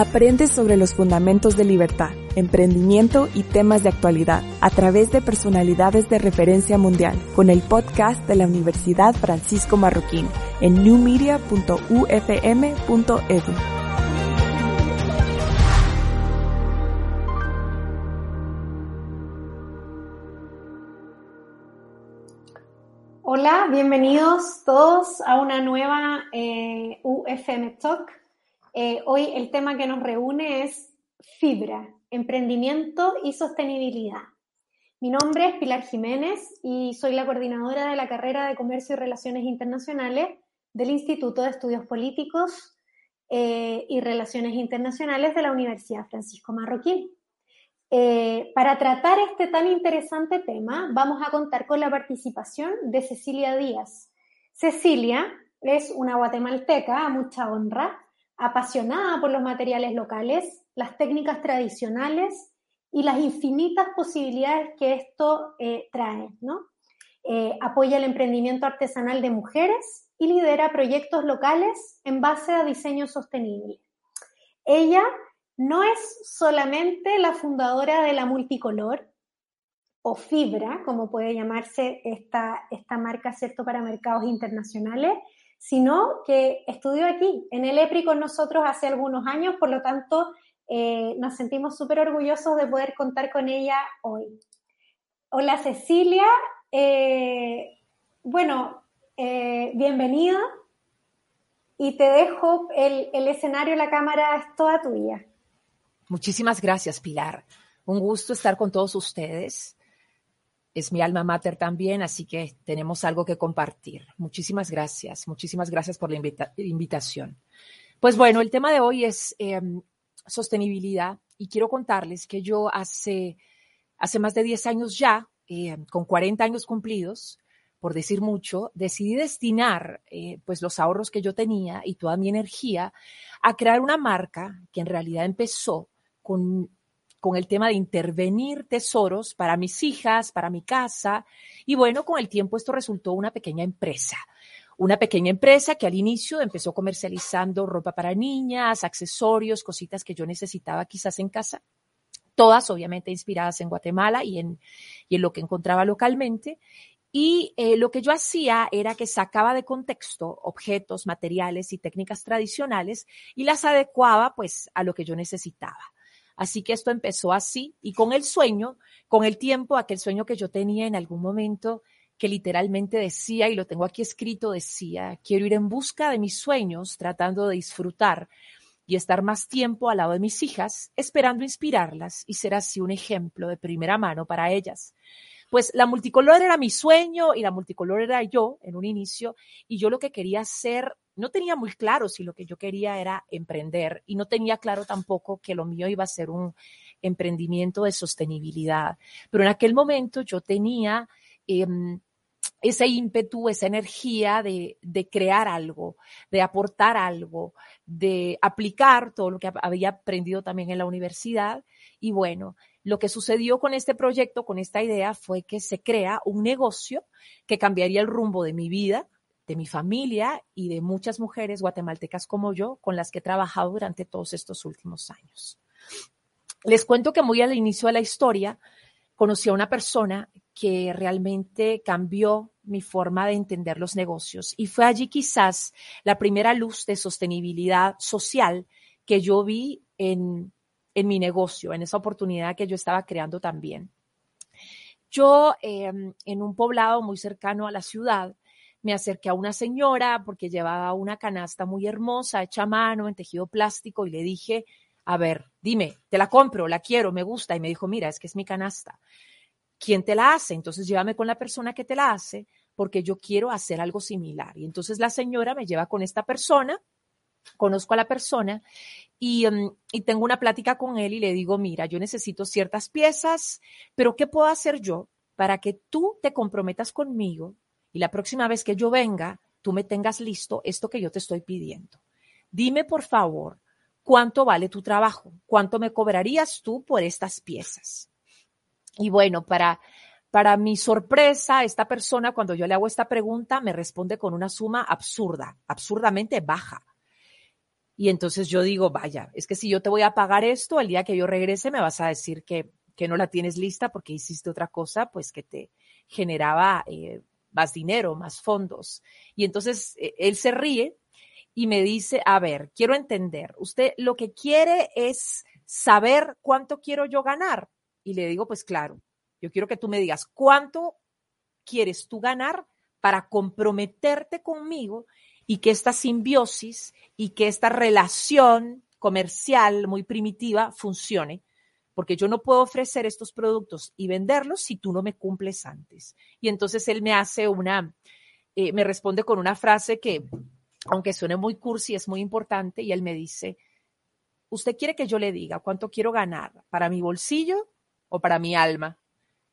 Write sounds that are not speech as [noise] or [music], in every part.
Aprende sobre los fundamentos de libertad, emprendimiento y temas de actualidad a través de personalidades de referencia mundial con el podcast de la Universidad Francisco Marroquín en newmedia.ufm.edu. Hola, bienvenidos todos a una nueva eh, UFM Talk. Eh, hoy el tema que nos reúne es fibra, emprendimiento y sostenibilidad. Mi nombre es Pilar Jiménez y soy la coordinadora de la carrera de Comercio y Relaciones Internacionales del Instituto de Estudios Políticos eh, y Relaciones Internacionales de la Universidad Francisco Marroquín. Eh, para tratar este tan interesante tema, vamos a contar con la participación de Cecilia Díaz. Cecilia es una guatemalteca a mucha honra, apasionada por los materiales locales, las técnicas tradicionales y las infinitas posibilidades que esto eh, trae. Eh, apoya el emprendimiento artesanal de mujeres y lidera proyectos locales en base a diseño sostenible. Ella no es solamente la fundadora de la multicolor o fibra, como puede llamarse esta, esta marca, ¿cierto?, para mercados internacionales, sino que estudió aquí, en el EPRI con nosotros hace algunos años, por lo tanto, eh, nos sentimos súper orgullosos de poder contar con ella hoy. Hola Cecilia, eh, bueno, eh, bienvenida y te dejo el, el escenario, la cámara es toda tuya. Muchísimas gracias, Pilar. Un gusto estar con todos ustedes es mi alma mater también, así que tenemos algo que compartir. Muchísimas gracias, muchísimas gracias por la invitación. Pues bueno, el tema de hoy es em, sostenibilidad y quiero contarles que yo hace, hace más de 10 años ya, em, con 40 años cumplidos, por decir mucho, decidí destinar eh, pues los ahorros que yo tenía y toda mi energía a crear una marca que en realidad empezó con con el tema de intervenir tesoros para mis hijas, para mi casa. Y bueno, con el tiempo esto resultó una pequeña empresa. Una pequeña empresa que al inicio empezó comercializando ropa para niñas, accesorios, cositas que yo necesitaba quizás en casa. Todas obviamente inspiradas en Guatemala y en, y en lo que encontraba localmente. Y eh, lo que yo hacía era que sacaba de contexto objetos, materiales y técnicas tradicionales y las adecuaba pues a lo que yo necesitaba. Así que esto empezó así y con el sueño, con el tiempo, aquel sueño que yo tenía en algún momento que literalmente decía, y lo tengo aquí escrito, decía, quiero ir en busca de mis sueños, tratando de disfrutar y estar más tiempo al lado de mis hijas, esperando inspirarlas y ser así un ejemplo de primera mano para ellas. Pues la multicolor era mi sueño y la multicolor era yo en un inicio y yo lo que quería hacer no tenía muy claro si lo que yo quería era emprender y no tenía claro tampoco que lo mío iba a ser un emprendimiento de sostenibilidad. Pero en aquel momento yo tenía em, ese ímpetu, esa energía de, de, crear algo, de aportar algo, de aplicar todo lo que había aprendido también en la universidad. Y bueno, lo que sucedió con este proyecto, con esta idea, fue que se crea un negocio que cambiaría el rumbo de mi vida, de mi familia y de muchas mujeres guatemaltecas como yo con las que he trabajado durante todos estos últimos años. Les cuento que muy al inicio de la historia conocí a una persona que realmente cambió mi forma de entender los negocios y fue allí quizás la primera luz de sostenibilidad social que yo vi en, en mi negocio, en esa oportunidad que yo estaba creando también. Yo em, en un poblado muy cercano a la ciudad me acerqué a una señora porque llevaba una canasta muy hermosa, hecha a mano, en tejido plástico, y le dije, a ver, dime, te la compro, la quiero, me gusta. Y me dijo, mira, es que es mi canasta. ¿Quién te la hace? Entonces llévame con la persona que te la hace porque yo quiero hacer algo similar. Y entonces la señora me lleva con esta persona, conozco a la persona y, mm, y, tengo una plática con él y le digo, mira, yo necesito ciertas piezas, pero ¿qué puedo hacer yo para que tú te comprometas conmigo y la próxima vez que yo venga, tú me tengas listo esto que yo te estoy pidiendo. Dime, por favor, cuánto vale tu trabajo, cuánto me cobrarías tú por estas piezas. Y bueno, para, para mi sorpresa, esta persona, cuando yo le hago esta pregunta, me responde con una suma absurda, absurdamente baja. Y entonces yo digo, vaya, es que si yo te voy a pagar esto, el día que yo regrese me vas a decir que, que no la tienes lista porque hiciste otra cosa, pues que te generaba eh, más dinero, más fondos. Y entonces eh, él se ríe y me dice, a ver, quiero entender, usted lo que quiere es saber cuánto quiero yo ganar. Y le digo, pues claro, yo quiero que tú me digas cuánto quieres tú ganar para comprometerte conmigo y que esta simbiosis y que esta relación comercial muy primitiva funcione, porque yo no puedo ofrecer estos productos y venderlos si tú no me cumples antes. Y entonces él me hace una, eh, me responde con una frase que, aunque suene muy cursi, es muy importante, y él me dice, ¿usted quiere que yo le diga cuánto quiero ganar para mi bolsillo o para mi alma?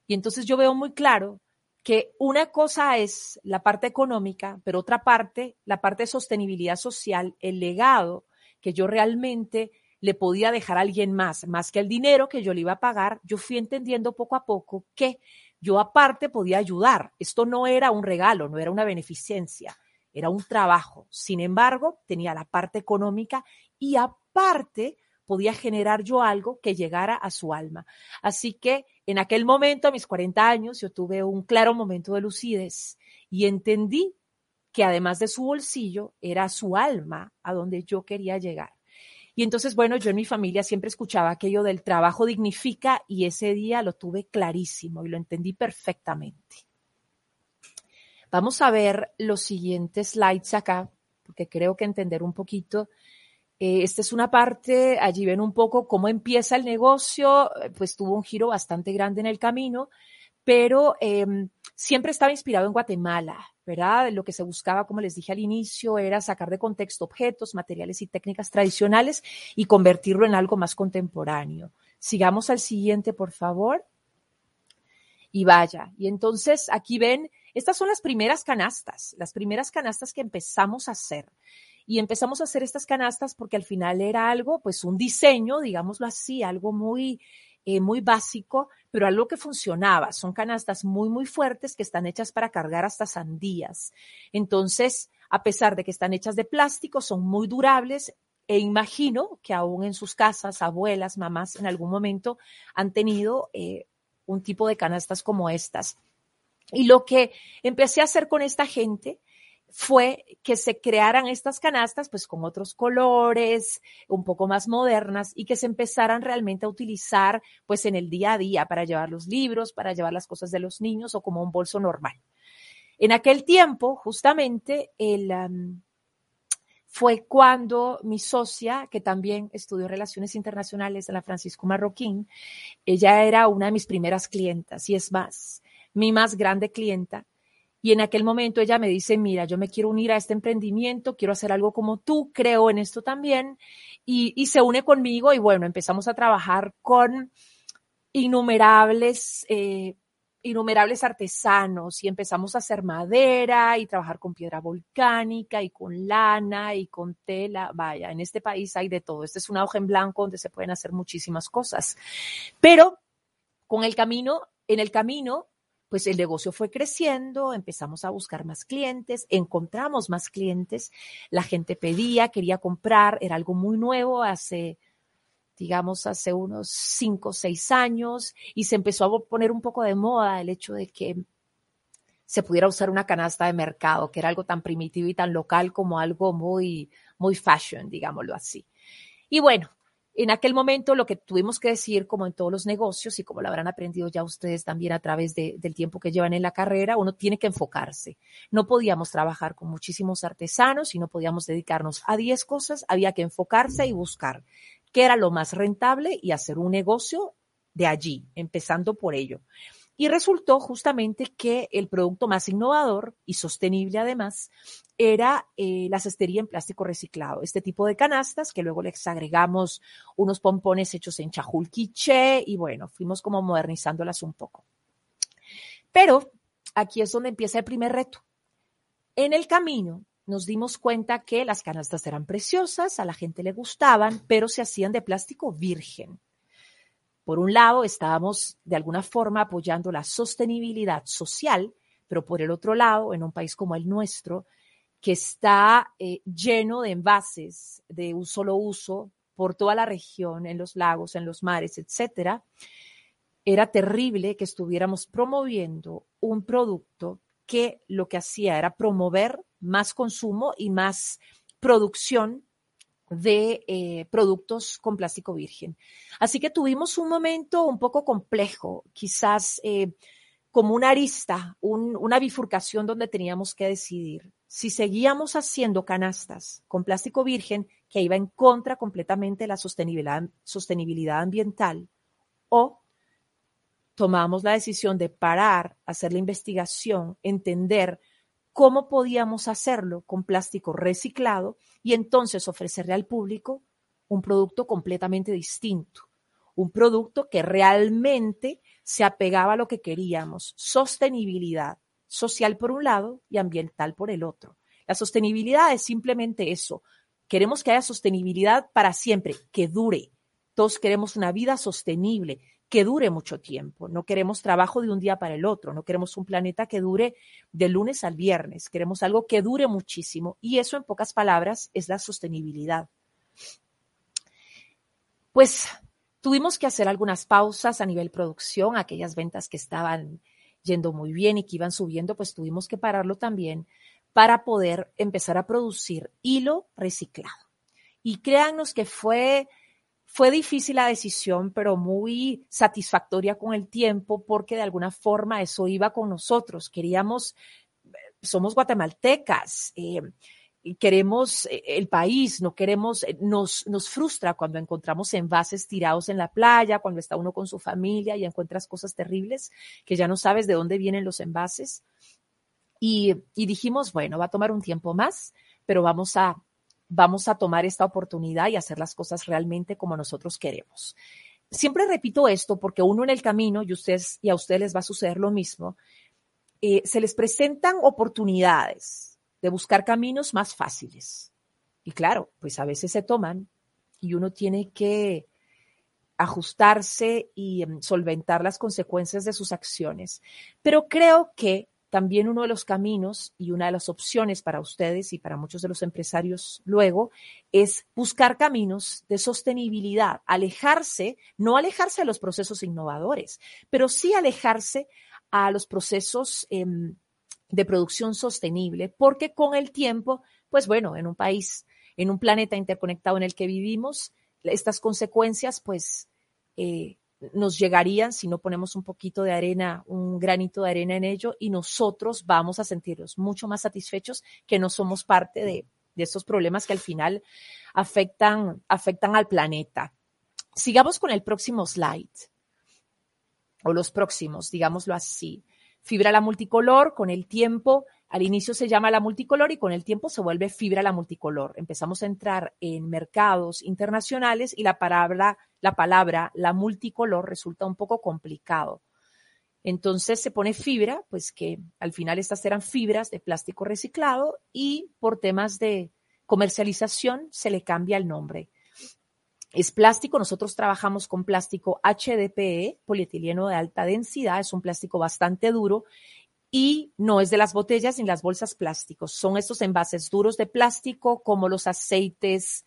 Y entonces yo veo muy claro que una cosa es la parte económica, pero otra parte, la parte de sostenibilidad social, el legado que yo realmente le podía dejar a alguien más, más que el dinero que yo le iba a pagar, yo fui entendiendo poco a poco que yo aparte podía ayudar. Esto no era un regalo, no era una beneficencia, era un trabajo. Sin embargo, tenía la parte económica y aparte podía generar yo algo que llegara a su alma. Así que en aquel momento, a mis 40 años, yo tuve un claro momento de lucidez y entendí que además de su bolsillo, era su alma a donde yo quería llegar. Y entonces, bueno, yo en mi familia siempre escuchaba aquello del trabajo dignifica y ese día lo tuve clarísimo y lo entendí perfectamente. Vamos a ver los siguientes slides acá, porque creo que entender un poquito eh, esta es una parte, allí ven un poco cómo empieza el negocio, eh, pues tuvo un giro bastante grande en el camino, pero em, siempre estaba inspirado en Guatemala, ¿verdad? Lo que se buscaba, como les dije al inicio, era sacar de contexto objetos, materiales y técnicas tradicionales y convertirlo en algo más contemporáneo. Sigamos al siguiente, por favor. Y vaya. Y entonces aquí ven, estas son las primeras canastas, las primeras canastas que empezamos a hacer y empezamos a hacer estas canastas porque al final era algo, pues un diseño, digámoslo así, algo muy, eh, muy básico, pero algo que funcionaba. Son canastas muy, muy fuertes que están hechas para cargar hasta sandías. Entonces, a pesar de que están hechas de plástico, son muy durables. E imagino que aún en sus casas, abuelas, mamás, en algún momento han tenido eh, un tipo de canastas como estas. Y lo que empecé a hacer con esta gente fue que se crearan estas canastas pues con otros colores, un poco más modernas y que se empezaran realmente a utilizar pues en el día a día para llevar los libros, para llevar las cosas de los niños o como un bolso normal. En aquel tiempo, justamente, el, fue cuando mi socia, que también estudió Relaciones Internacionales en la Francisco Marroquín, ella era una de mis primeras clientas y es más, mi más grande clienta y en aquel momento ella me dice, mira, yo me quiero unir a este emprendimiento, quiero hacer algo como tú, creo en esto también. Y, se une conmigo y bueno, empezamos a trabajar con innumerables, eh, innumerables artesanos y empezamos a hacer madera y trabajar con piedra volcánica y con lana y con tela. Vaya, en este país hay de todo. Este es una hoja en blanco donde se pueden hacer muchísimas cosas. Pero con el camino, en el camino pues el negocio fue creciendo, empezamos a buscar más clientes, encontramos más clientes, la gente pedía, quería comprar, era algo muy nuevo hace, digamos, hace unos cinco o seis años y se empezó a poner un poco de moda el hecho de que se pudiera usar una canasta de mercado, que era algo tan primitivo y tan local como algo muy, muy fashion, digámoslo así. Y bueno, en aquel momento lo que tuvimos que decir, como en todos los negocios y como lo habrán aprendido ya ustedes también a través del tiempo que llevan en la carrera, uno tiene que enfocarse. No podíamos trabajar con muchísimos artesanos y no podíamos dedicarnos a 10 cosas, había que enfocarse y buscar qué era lo más rentable y hacer un negocio de allí, empezando por ello. Y resultó justamente que el producto más innovador y sostenible además era eh, la cestería en plástico reciclado, este tipo de canastas que luego les agregamos unos pompones hechos en chajulquiche y bueno, fuimos como modernizándolas un poco. Pero aquí es donde empieza el primer reto. En el camino nos dimos cuenta que las canastas eran preciosas, a la gente le gustaban, pero se hacían de plástico virgen. Por un lado, estábamos de alguna forma apoyando la sostenibilidad social, pero por el otro lado, en un país como el nuestro, que está eh, lleno de envases de un solo uso por toda la región, en los lagos, en los mares, etcétera, era terrible que estuviéramos promoviendo un producto que lo que hacía era promover más consumo y más producción de eh, productos con plástico virgen. Así que tuvimos un momento un poco complejo, quizás eh, como una arista, una bifurcación donde teníamos que decidir si seguíamos haciendo canastas con plástico virgen que iba en contra completamente de la sostenibilidad, sostenibilidad ambiental o tomamos la decisión de parar, hacer la investigación, entender cómo podíamos hacerlo con plástico reciclado y entonces ofrecerle al público un producto completamente distinto, un producto que realmente se apegaba a lo que queríamos, sostenibilidad social por un lado y ambiental por el otro. La sostenibilidad es simplemente eso. Queremos que haya sostenibilidad para siempre, que dure. Todos queremos una vida sostenible, que dure mucho tiempo. No queremos trabajo de un día para el otro, no queremos un planeta que dure de lunes al viernes, queremos algo que dure muchísimo. Y eso, en pocas palabras, es la sostenibilidad. Pues tuvimos que hacer algunas pausas a nivel producción, aquellas ventas que estaban yendo muy bien y que iban subiendo, pues tuvimos que pararlo también para poder empezar a producir hilo reciclado. Y créannos que fue fue difícil la decisión, pero muy satisfactoria con el tiempo porque de alguna forma eso iba con nosotros. Queríamos, somos guatemaltecas. Eh, queremos eh, el país, no queremos, eh, nos, nos frustra cuando encontramos envases tirados en la playa, cuando está uno con su familia y encuentras cosas terribles que ya no sabes de dónde vienen los envases. Y dijimos, bueno, va a tomar un tiempo más, pero vamos a, vamos a tomar esta oportunidad y hacer las cosas realmente como nosotros queremos. Siempre repito esto porque uno en el camino, y, ustedes, y a ustedes les va a suceder lo mismo, eh, se les presentan oportunidades de buscar caminos más fáciles. Y claro, pues a veces se toman y uno tiene que ajustarse y em, solventar las consecuencias de sus acciones. Pero creo que también uno de los caminos y una de las opciones para ustedes y para muchos de los empresarios luego es buscar caminos de sostenibilidad, alejarse, no alejarse de los procesos innovadores, pero sí alejarse a los procesos em, de producción sostenible, porque con el tiempo, pues bueno, en un país, en un planeta interconectado en el que vivimos, estas consecuencias, pues, eh, nos llegarían si no ponemos un poquito de arena, un granito de arena en ello y nosotros vamos a sentirnos mucho más satisfechos que no somos parte de, de estos problemas que al final afectan, afectan al planeta. Sigamos con el próximo slide o los próximos, digámoslo así. Fibra la multicolor con el tiempo al inicio se llama la multicolor y con el tiempo se vuelve fibra la multicolor. Empezamos a entrar en mercados internacionales y la palabra, la palabra, la multicolor resulta un poco complicado. Entonces se pone fibra, pues que al final estas eran fibras de plástico reciclado y por temas de comercialización se le cambia el nombre. Es plástico, nosotros trabajamos con plástico HDPE, polietileno de alta densidad, es un plástico bastante duro y no es de las botellas ni las bolsas plásticos. Son estos envases duros de plástico como los aceites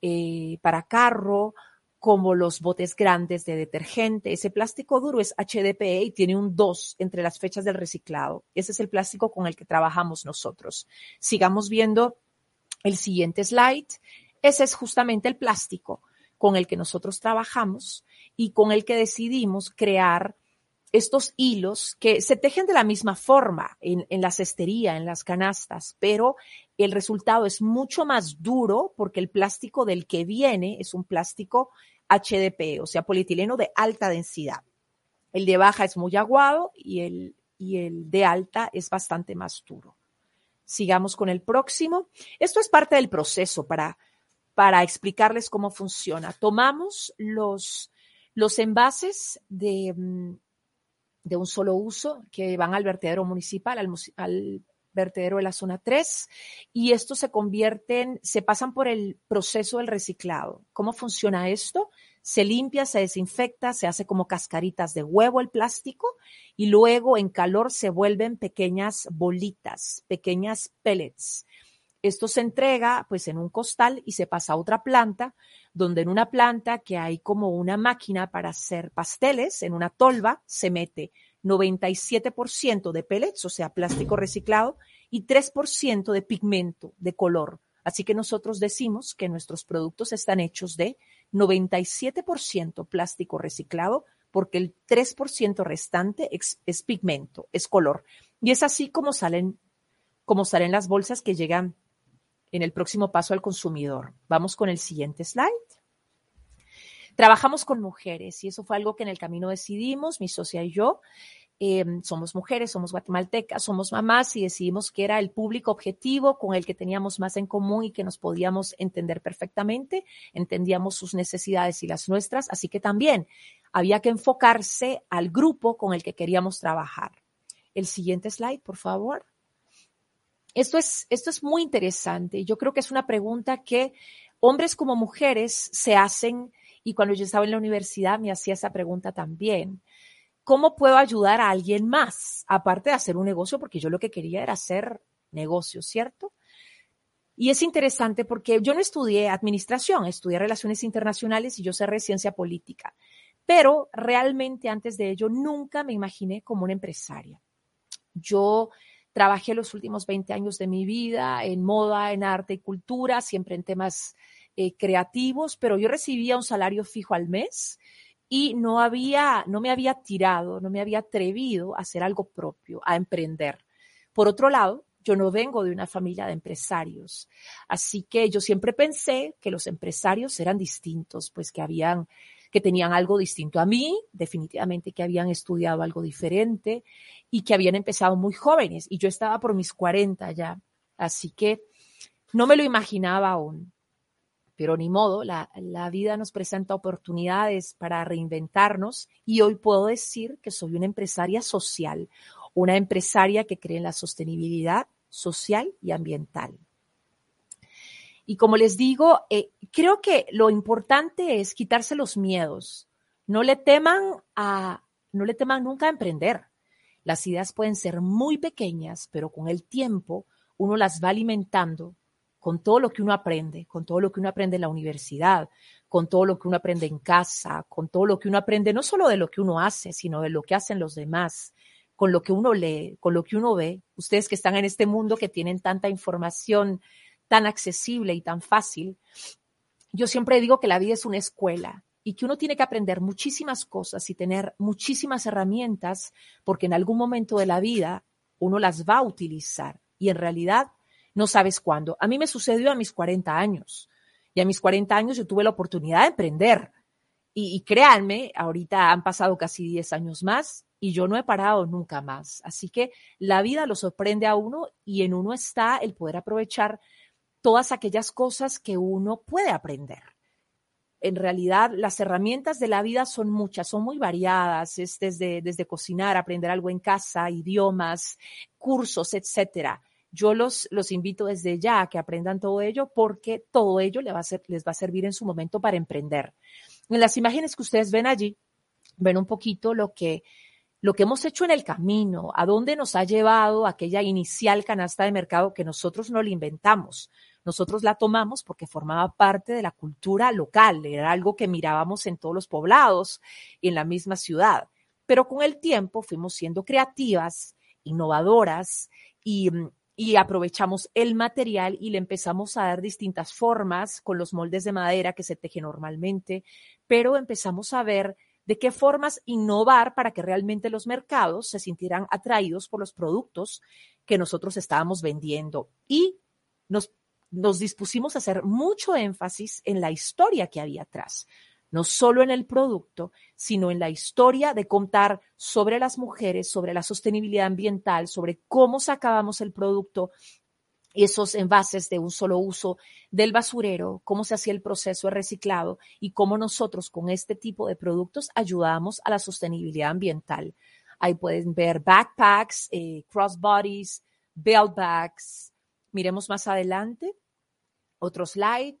eh, para carro, como los botes grandes de detergente. Ese plástico duro es HDPE y tiene un 2 entre las fechas del reciclado. Ese es el plástico con el que trabajamos nosotros. Sigamos viendo el siguiente slide. Ese es justamente el plástico con el que nosotros trabajamos y con el que decidimos crear estos hilos que se tejen de la misma forma en, la cestería, en las canastas, pero el resultado es mucho más duro porque el plástico del que viene es un plástico HDP, o sea, polietileno de alta densidad. El de baja es muy aguado y el, y el de alta es bastante más duro. Sigamos con el próximo. Esto es parte del proceso para, para explicarles cómo funciona. Tomamos los, los envases de, mm, de un solo uso que van al vertedero municipal, al, vertedero de la zona 3 y estos se convierten, se pasan por el proceso del reciclado. ¿Cómo funciona esto? se limpia, se desinfecta, se hace como cascaritas de huevo el plástico y luego en calor se vuelven pequeñas bolitas, pequeñas pellets. Esto se entrega pues en un costal y se pasa a otra planta, donde en una planta que hay como una máquina para hacer pasteles, en una tolva se mete 97% de pellets, o sea, plástico reciclado, y 3% de pigmento, de color. Así que nosotros decimos que nuestros productos están hechos de 97% plástico reciclado, porque el 3% restante es, es, pigmento, es color. Y es así como salen, como salen las bolsas que llegan en el próximo paso al consumidor. Vamos con el siguiente slide. Trabajamos con mujeres y eso fue algo que en el camino decidimos, mi socia y yo. Eh, somos mujeres, somos guatemaltecas, somos mamás y decidimos que era el público objetivo con el que teníamos más en común y que nos podíamos entender perfectamente, entendíamos sus necesidades y las nuestras, así que también había que enfocarse al grupo con el que queríamos trabajar. El siguiente slide, por favor. Esto es, esto es muy interesante. Yo creo que es una pregunta que hombres como mujeres se hacen y cuando yo estaba en la universidad me hacía esa pregunta también. ¿cómo puedo ayudar a alguien más? Aparte de hacer un negocio, porque yo lo que quería era hacer negocio, ¿cierto? Y es interesante porque yo no estudié administración, estudié relaciones internacionales y yo cerré ciencia política. Pero realmente antes de ello nunca me imaginé como una empresaria. Yo trabajé los últimos 20 años de mi vida en moda, en arte y cultura, siempre en temas eh, creativos, pero yo recibía un salario fijo al mes y no había, no me había tirado, no me había atrevido a hacer algo propio, a emprender. Por otro lado, yo no vengo de una familia de empresarios, así que yo siempre pensé que los empresarios eran distintos, pues que habían que tenían algo distinto a mí, definitivamente que habían estudiado algo diferente y que habían empezado muy jóvenes y yo estaba por mis 40 ya, así que no me lo imaginaba aún pero ni modo, la, vida nos presenta oportunidades para reinventarnos y hoy puedo decir que soy una empresaria social, una empresaria que cree en la sostenibilidad social y ambiental. Y como les digo, eh, creo que lo importante es quitarse los miedos. No le teman a, no le teman nunca a emprender. Las ideas pueden ser muy pequeñas, pero con el tiempo uno las va alimentando con todo lo que uno aprende, con todo lo que uno aprende en la universidad, con todo lo que uno aprende en casa, con todo lo que uno aprende no solo de lo que uno hace, sino de lo que hacen los demás, con lo que uno lee, con lo que uno ve. Ustedes que están en este mundo que tienen tanta información tan accesible y tan fácil, yo siempre digo que la vida es una escuela y que uno tiene que aprender muchísimas cosas y tener muchísimas herramientas porque en algún momento de la vida uno las va a utilizar y en realidad no sabes cuándo. A mí me sucedió a mis 40 años y a mis 40 años yo tuve la oportunidad de emprender. Y, créanme, ahorita han pasado casi 10 años más y yo no he parado nunca más. Así que la vida lo sorprende a uno y en uno está el poder aprovechar todas aquellas cosas que uno puede aprender. En realidad, las herramientas de la vida son muchas, son muy variadas, es desde, desde cocinar, aprender algo en casa, idiomas, cursos, etcétera yo los, los invito desde ya a que aprendan todo ello porque todo ello les va, a servir en su momento para emprender. En las imágenes que ustedes ven allí, ven un poquito lo que, lo que hemos hecho en el camino, a dónde nos ha llevado aquella inicial canasta de mercado que nosotros no la inventamos. Nosotros la tomamos porque formaba parte de la cultura local, era algo que mirábamos en todos los poblados y en la misma ciudad. Pero con el tiempo fuimos siendo creativas, innovadoras y aprovechamos el material y le empezamos a dar distintas formas con los moldes de madera que se teje normalmente, pero empezamos a ver de qué formas innovar para que realmente los mercados se sintieran atraídos por los productos que nosotros estábamos vendiendo. Y nos, nos dispusimos a hacer mucho énfasis en la historia que había atrás no solo en el producto, sino en la historia de contar sobre las mujeres, sobre la sostenibilidad ambiental, sobre cómo sacábamos el producto esos envases de un solo uso del basurero, cómo se hacía el proceso de reciclado y cómo nosotros con este tipo de productos ayudamos a la sostenibilidad ambiental. Ahí pueden ver backpacks, eh, crossbodies, belt bags. Miremos más adelante. Otro slide.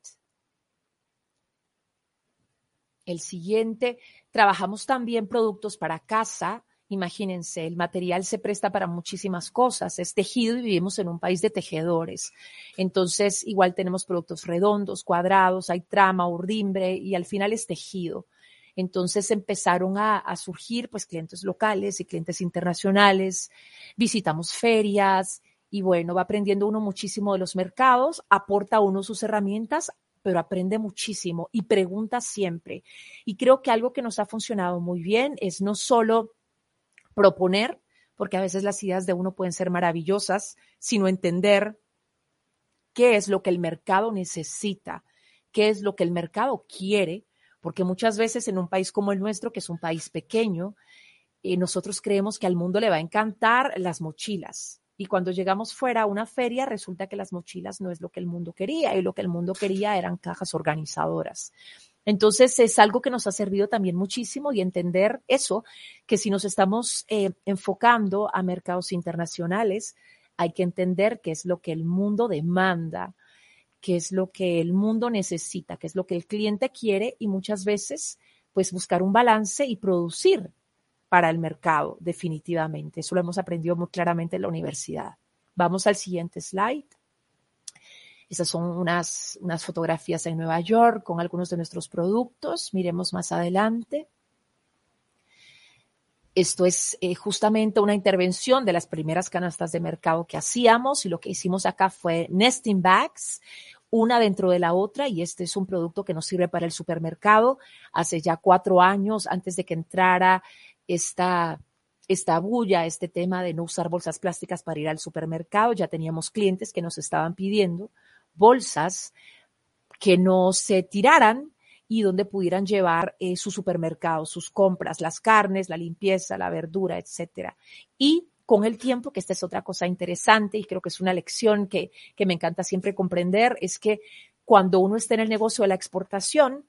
El siguiente, trabajamos también productos para casa. Imagínense, el material se presta para muchísimas cosas. Es tejido y vivimos en un país de tejedores. Entonces, igual tenemos productos redondos, cuadrados, hay trama, urdimbre y al final es tejido. Entonces empezaron a, a, surgir pues clientes locales y clientes internacionales, visitamos ferias y bueno, va aprendiendo uno muchísimo de los mercados, aporta uno sus herramientas, pero aprende muchísimo y pregunta siempre. Y creo que algo que nos ha funcionado muy bien es no solo proponer, porque a veces las ideas de uno pueden ser maravillosas, sino entender qué es lo que el mercado necesita, qué es lo que el mercado quiere porque muchas veces en un país como el nuestro, que es un país pequeño, eh, nosotros creemos que al mundo le va a encantar las mochilas. Y cuando llegamos fuera a una feria, resulta que las mochilas no es lo que el mundo quería y lo que el mundo quería eran cajas organizadoras. Entonces es algo que nos ha servido también muchísimo y entender eso, que si nos estamos eh, enfocando a mercados internacionales, hay que entender qué es lo que el mundo demanda qué es lo que el mundo necesita, qué es lo que el cliente quiere y muchas veces pues buscar un balance y producir para el mercado definitivamente. Eso lo hemos aprendido muy claramente en la universidad. Vamos al siguiente slide. Esas son unas, unas fotografías en Nueva York con algunos de nuestros productos. Miremos más adelante. Esto es eh, justamente una intervención de las primeras canastas de mercado que hacíamos y lo que hicimos acá fue nesting bags, una dentro de la otra y este es un producto que nos sirve para el supermercado. Hace ya cuatro años, antes de que entrara esta, esta bulla, este tema de no usar bolsas plásticas para ir al supermercado, ya teníamos clientes que nos estaban pidiendo bolsas que no se tiraran y donde pudieran llevar eh, su supermercado, sus compras, las carnes, la limpieza, la verdura, etcétera. Y con el tiempo, que esta es otra cosa interesante y creo que es una lección que, que me encanta siempre comprender, es que cuando uno está en el negocio de la exportación,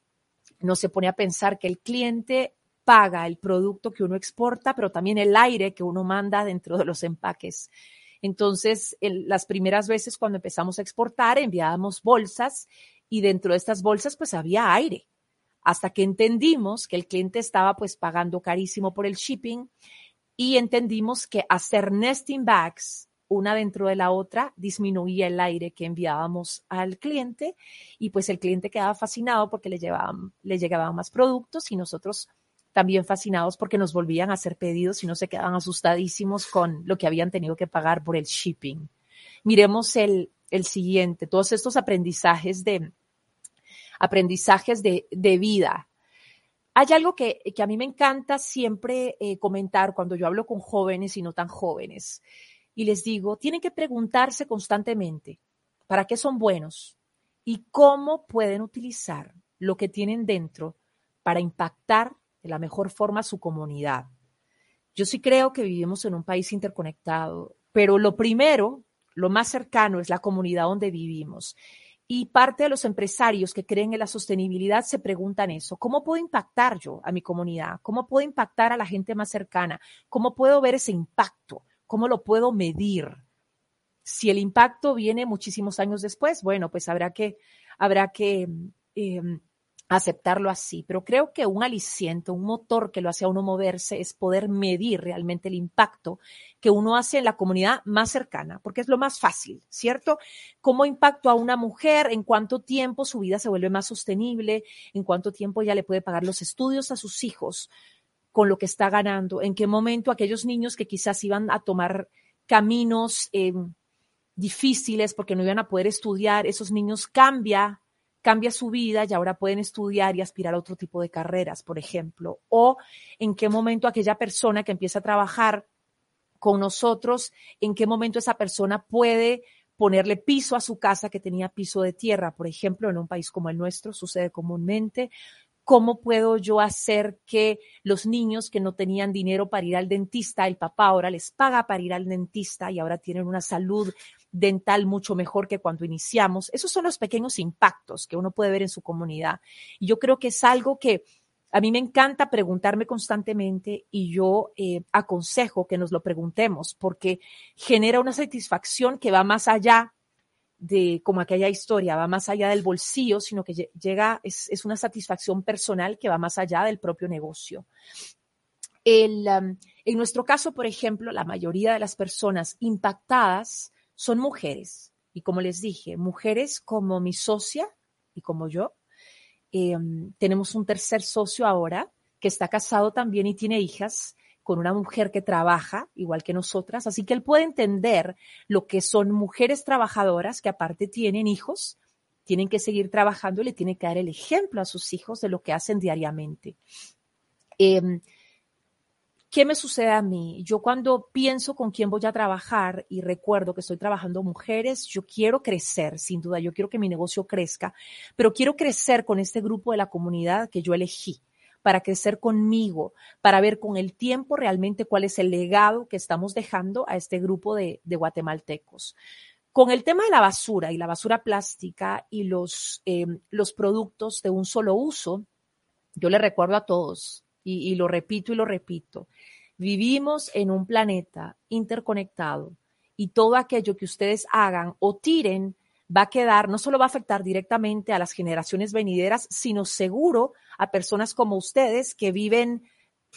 no se pone a pensar que el cliente paga el producto que uno exporta, pero también el aire que uno manda dentro de los empaques. Entonces, las primeras veces cuando empezamos a exportar, enviábamos bolsas y dentro de estas bolsas pues había aire hasta que entendimos que el cliente estaba pues pagando carísimo por el shipping y entendimos que hacer nesting bags una dentro de la otra disminuía el aire que enviábamos al cliente y pues el cliente quedaba fascinado porque le, llevaban, le llegaban más productos y nosotros también fascinados porque nos volvían a hacer pedidos y no se quedaban asustadísimos con lo que habían tenido que pagar por el shipping. Miremos el, el siguiente, todos estos aprendizajes de, aprendizajes de, vida. Hay algo que, a mí me encanta siempre eh, comentar cuando yo hablo con jóvenes y no tan jóvenes. Y les digo, tienen que preguntarse constantemente para qué son buenos y cómo pueden utilizar lo que tienen dentro para impactar de la mejor forma su comunidad. Yo sí creo que vivimos en un país interconectado, pero lo primero, lo más cercano es la comunidad donde vivimos. Y parte de los empresarios que creen en la sostenibilidad se preguntan eso, ¿cómo puedo impactar yo a mi comunidad? ¿Cómo puedo impactar a la gente más cercana? ¿Cómo puedo ver ese impacto? ¿Cómo lo puedo medir? Si el impacto viene muchísimos años después, bueno, pues habrá que, habrá que em, aceptarlo así, pero creo que un aliciente, un motor que lo hace a uno moverse es poder medir realmente el impacto que uno hace en la comunidad más cercana, porque es lo más fácil, ¿cierto? ¿Cómo impacto a una mujer? ¿En cuánto tiempo su vida se vuelve más sostenible? ¿En cuánto tiempo ella le puede pagar los estudios a sus hijos con lo que está ganando? ¿En qué momento aquellos niños que quizás iban a tomar caminos eh, difíciles porque no iban a poder estudiar, esos niños cambia cambia su vida y ahora pueden estudiar y aspirar a otro tipo de carreras, por ejemplo, o en qué momento aquella persona que empieza a trabajar con nosotros, en qué momento esa persona puede ponerle piso a su casa que tenía piso de tierra, por ejemplo, en un país como el nuestro sucede comúnmente. ¿Cómo puedo yo hacer que los niños que no tenían dinero para ir al dentista, el papá ahora les paga para ir al dentista y ahora tienen una salud dental mucho mejor que cuando iniciamos. Esos son los pequeños impactos que uno puede ver en su comunidad. Y yo creo que es algo que a mí me encanta preguntarme constantemente y yo eh, aconsejo que nos lo preguntemos porque genera una satisfacción que va más allá de como aquella historia, va más allá del bolsillo, sino que llega, es, es una satisfacción personal que va más allá del propio negocio. El, um, en nuestro caso, por ejemplo, la mayoría de las personas impactadas son mujeres. Y como les dije, mujeres como mi socia y como yo. Em, tenemos un tercer socio ahora que está casado también y tiene hijas con una mujer que trabaja igual que nosotras, así que él puede entender lo que son mujeres trabajadoras que aparte tienen hijos, tienen que seguir trabajando y le tienen que dar el ejemplo a sus hijos de lo que hacen diariamente. Em, ¿Qué me sucede a mí? Yo cuando pienso con quién voy a trabajar y recuerdo que estoy trabajando mujeres, yo quiero crecer, sin duda, yo quiero que mi negocio crezca, pero quiero crecer con este grupo de la comunidad que yo elegí para crecer conmigo, para ver con el tiempo realmente cuál es el legado que estamos dejando a este grupo de, guatemaltecos. Con el tema de la basura y la basura plástica y los, eh, los productos de un solo uso, yo le recuerdo a todos, y, lo repito y lo repito, vivimos en un planeta interconectado y todo aquello que ustedes hagan o tiren va a quedar, no solo va a afectar directamente a las generaciones venideras, sino seguro a personas como ustedes que viven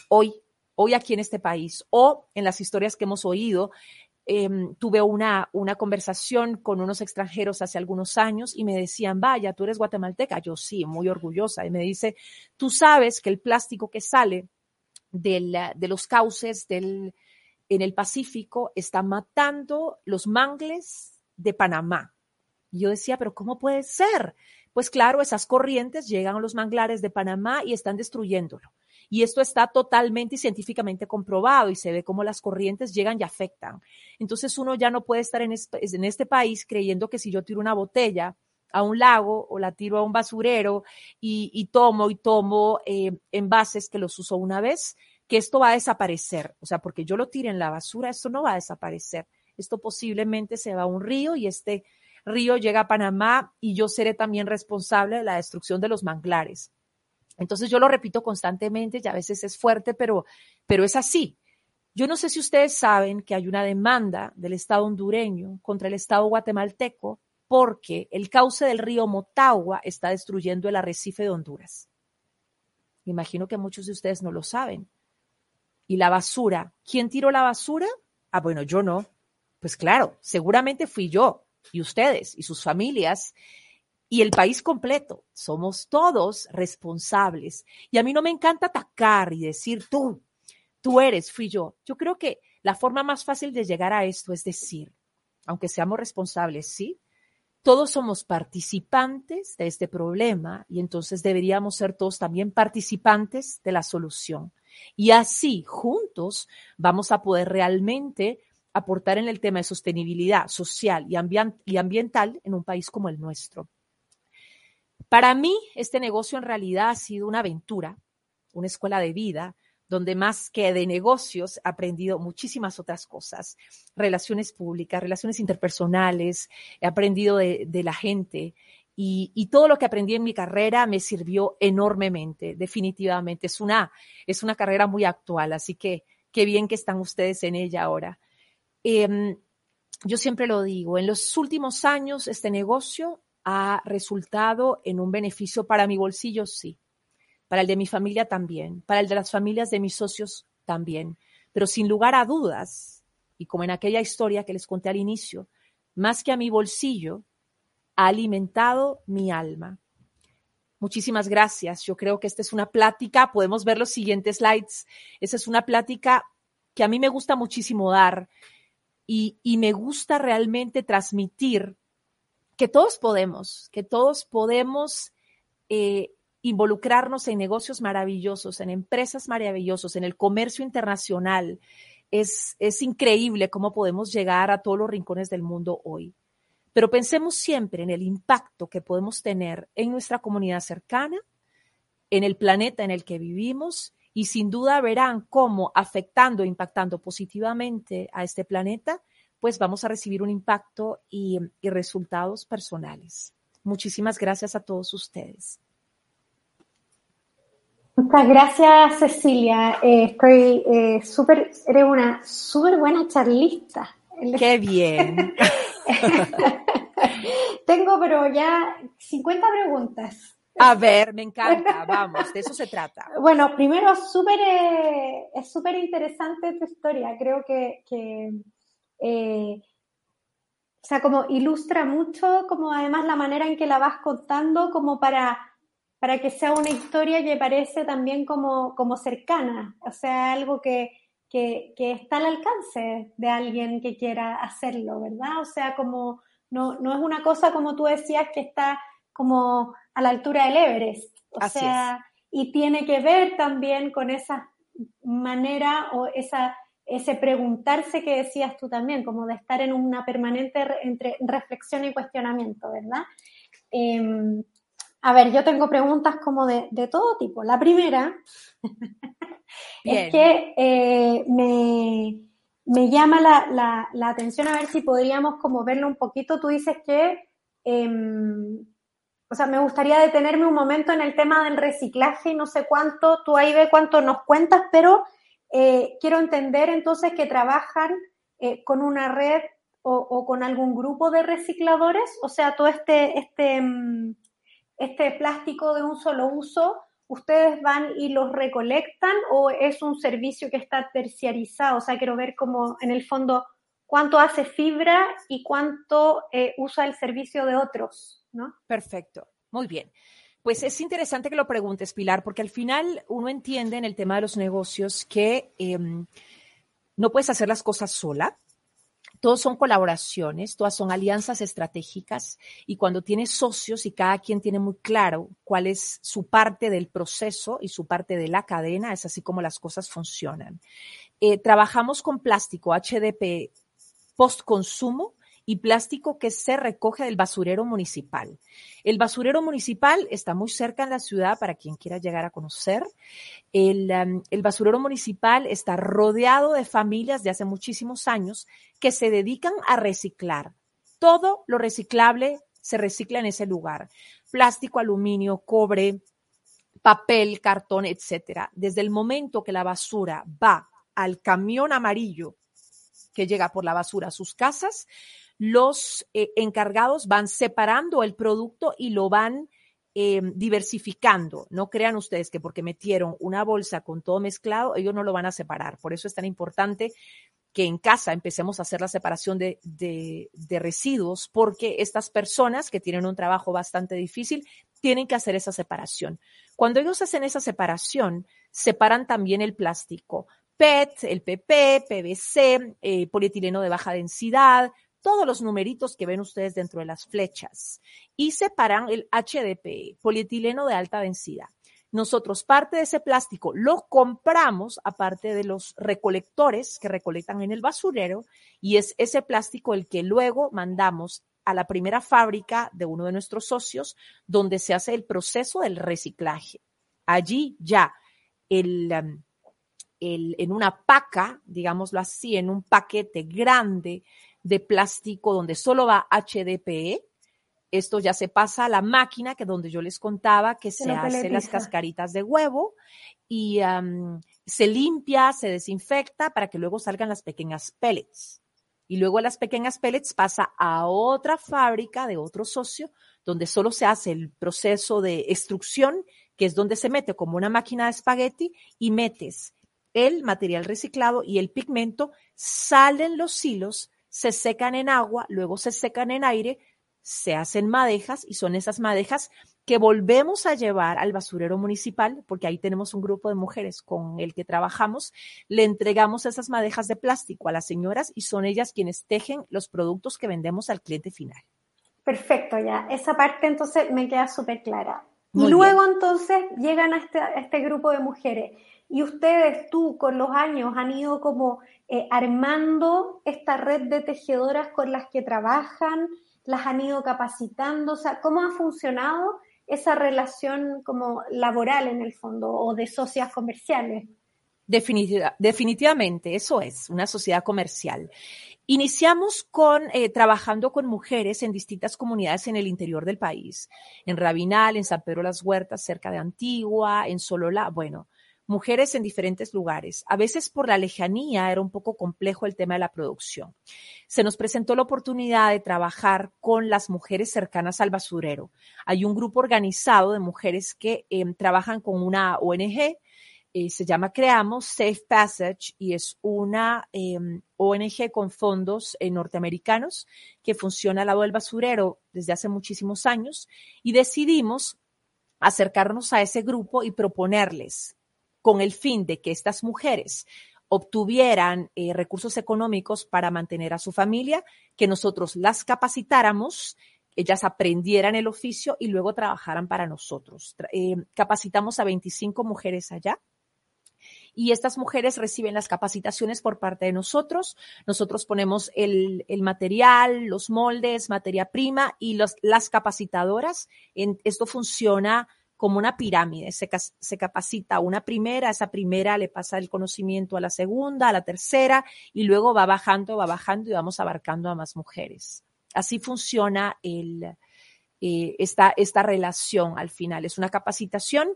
hoy, hoy aquí en este país o en las historias que hemos oído. Em, tuve una, una conversación con unos extranjeros hace algunos años y me decían, vaya, tú eres guatemalteca. Yo sí, muy orgullosa. Y me dice, tú sabes que el plástico que sale de los cauces en el Pacífico está matando los mangles de Panamá. Y yo decía, pero ¿cómo puede ser? Pues claro, esas corrientes llegan a los manglares de Panamá y están destruyéndolo. Y esto está totalmente y científicamente comprobado y se ve cómo las corrientes llegan y afectan. Entonces uno ya no puede estar en este, país creyendo que si yo tiro una botella a un lago o la tiro a un basurero y, tomo y tomo eh, envases que los uso una vez, que esto va a desaparecer. O sea, porque yo lo tire en la basura, esto no va a desaparecer. Esto posiblemente se va a un río y este río llega a Panamá y yo seré también responsable de la destrucción de los manglares. Entonces yo lo repito constantemente y a veces es fuerte, pero, pero es así. Yo no sé si ustedes saben que hay una demanda del Estado hondureño contra el Estado guatemalteco porque el cauce del río Motagua está destruyendo el arrecife de Honduras. Imagino que muchos de ustedes no lo saben. Y la basura, ¿quién tiró la basura? Ah, bueno, yo no. Pues claro, seguramente fui yo y ustedes y sus familias y el país completo. Somos todos responsables. Y a mí no me encanta atacar y decir tú, tú eres, fui yo. Yo creo que la forma más fácil de llegar a esto es decir, aunque seamos responsables, sí, todos somos participantes de este problema y entonces deberíamos ser todos también participantes de la solución. Y así, juntos, vamos a poder realmente aportar en el tema de sostenibilidad social y, ambiental en un país como el nuestro. Para mí, este negocio en realidad ha sido una aventura, una escuela de vida, donde más que de negocios he aprendido muchísimas otras cosas, relaciones públicas, relaciones interpersonales, he aprendido de, la gente y, todo lo que aprendí en mi carrera me sirvió enormemente, definitivamente. Es una, es una carrera muy actual, así que qué bien que están ustedes en ella ahora. Em, yo siempre lo digo, en los últimos años este negocio ha resultado en un beneficio para mi bolsillo, sí, para el de mi familia también, para el de las familias de mis socios también, pero sin lugar a dudas, y como en aquella historia que les conté al inicio, más que a mi bolsillo, ha alimentado mi alma. Muchísimas gracias. Yo creo que esta es una plática, podemos ver los siguientes slides. Esa es una plática que a mí me gusta muchísimo dar y, me gusta realmente transmitir que todos podemos, que todos podemos eh, involucrarnos en negocios maravillosos, en empresas maravillosos, en el comercio internacional. Es, es increíble cómo podemos llegar a todos los rincones del mundo hoy. Pero pensemos siempre en el impacto que podemos tener en nuestra comunidad cercana, en el planeta en el que vivimos y sin duda verán cómo afectando, impactando positivamente a este planeta, pues vamos a recibir un impacto y, resultados personales. Muchísimas gracias a todos ustedes. Muchas gracias, Cecilia. Eh, estoy eh, súper, eres una súper buena charlista. [laughs] Qué bien. [laughs] tengo, pero ya 50 preguntas. A ver, me encanta, vamos, de eso se trata. [laughs] Bueno, primero, súper, eh, es súper interesante tu historia. Creo que, eh, o sea, como ilustra mucho, como además la manera en que la vas contando, como para, para que sea una historia que parece también como, como cercana, o sea, algo que, que, que está al alcance de alguien que quiera hacerlo, ¿verdad? O sea, como no, no es una cosa como tú decías que está como a la altura del Everest, o sea, y tiene que ver también con esa manera o esa ese preguntarse que decías tú también, como de estar en una permanente entre reflexión y cuestionamiento, ¿verdad? Em, a ver, yo tengo preguntas como de, todo tipo. La primera [laughs] es que eh, me, llama la, atención a ver si podríamos como verlo un poquito. Tú dices que, em, o sea, me gustaría detenerme un momento en el tema del reciclaje y no sé cuánto, tú ahí ve cuánto nos cuentas, pero eh, quiero entender entonces que trabajan eh, con una red o, con algún grupo de recicladores, o sea, todo este, este, mm, este plástico de un solo uso, ¿ustedes van y los recolectan o es un servicio que está terciarizado? O sea, quiero ver cómo en el fondo cuánto hace fibra y cuánto eh, usa el servicio de otros, ¿no? Perfecto, muy bien. Pues es interesante que lo preguntes, Pilar, porque al final uno entiende en el tema de los negocios que em, no puedes hacer las cosas sola. Todos son colaboraciones, todas son alianzas estratégicas y cuando tienes socios y cada quien tiene muy claro cuál es su parte del proceso y su parte de la cadena, es así como las cosas funcionan. Eh, trabajamos con plástico HDP post consumo y plástico que se recoge del basurero municipal. El basurero municipal está muy cerca en la ciudad para quien quiera llegar a conocer. El, um, el, basurero municipal está rodeado de familias de hace muchísimos años que se dedican a reciclar. Todo lo reciclable se recicla en ese lugar. Plástico, aluminio, cobre, papel, cartón, etcétera. Desde el momento que la basura va al camión amarillo que llega por la basura a sus casas, los eh, encargados van separando el producto y lo van eh, diversificando. No crean ustedes que porque metieron una bolsa con todo mezclado, ellos no lo van a separar. Por eso es tan importante que en casa empecemos a hacer la separación de, de, de, residuos, porque estas personas que tienen un trabajo bastante difícil tienen que hacer esa separación. Cuando ellos hacen esa separación, separan también el plástico. PET, el PP, PVC, eh, polietileno de baja densidad, todos los numeritos que ven ustedes dentro de las flechas y separan el HDP, polietileno de alta densidad. Nosotros parte de ese plástico lo compramos aparte de los recolectores que recolectan en el basurero y es ese plástico el que luego mandamos a la primera fábrica de uno de nuestros socios donde se hace el proceso del reciclaje. Allí ya el, um, el, en una paca, digámoslo así, en un paquete grande de plástico donde solo va HDPE. Esto ya se pasa a la máquina que donde yo les contaba que se, hacen las cascaritas de huevo y se limpia, se desinfecta para que luego salgan las pequeñas pellets. Y luego las pequeñas pellets pasa a otra fábrica de otro socio donde solo se hace el proceso de extrusión, que es donde se mete como una máquina de espagueti y metes el material reciclado y el pigmento, salen los hilos se secan en agua, luego se secan en aire, se hacen madejas y son esas madejas que volvemos a llevar al basurero municipal, porque ahí tenemos un grupo de mujeres con el que trabajamos, le entregamos esas madejas de plástico a las señoras y son ellas quienes tejen los productos que vendemos al cliente final. Perfecto, ya. Esa parte entonces me queda súper clara. y luego entonces llegan a este, a este grupo de mujeres y ustedes, tú, con los años han ido como eh, armando esta red de tejedoras con las que trabajan, las han ido capacitando, o sea, ¿cómo ha funcionado esa relación como laboral en el fondo o de socias comerciales? definitivamente, eso es, una sociedad comercial. Iniciamos con eh, trabajando con mujeres en distintas comunidades en el interior del país, en Rabinal, en San Pedro las Huertas, cerca de Antigua, en Solola, bueno, mujeres en diferentes lugares. A veces por la lejanía era un poco complejo el tema de la producción. Se nos presentó la oportunidad de trabajar con las mujeres cercanas al basurero. Hay un grupo organizado de mujeres que em, trabajan con una ONG, eh, se llama Creamos Safe Passage y es una em, ONG con fondos eh, norteamericanos que funciona al lado del basurero desde hace muchísimos años y decidimos acercarnos a ese grupo y proponerles con el fin de que estas mujeres obtuvieran eh, recursos económicos para mantener a su familia, que nosotros las capacitáramos, ellas aprendieran el oficio y luego trabajaran para nosotros. Eh, capacitamos a 25 mujeres allá y estas mujeres reciben las capacitaciones por parte de nosotros. Nosotros ponemos el, material, los moldes, materia prima y las capacitadoras. Esto funciona como una pirámide. Se, se capacita una primera, esa primera le pasa el conocimiento a la segunda, a la tercera, y luego va bajando, va bajando y vamos abarcando a más mujeres. Así funciona el, eh, esta, esta relación al final. Es una capacitación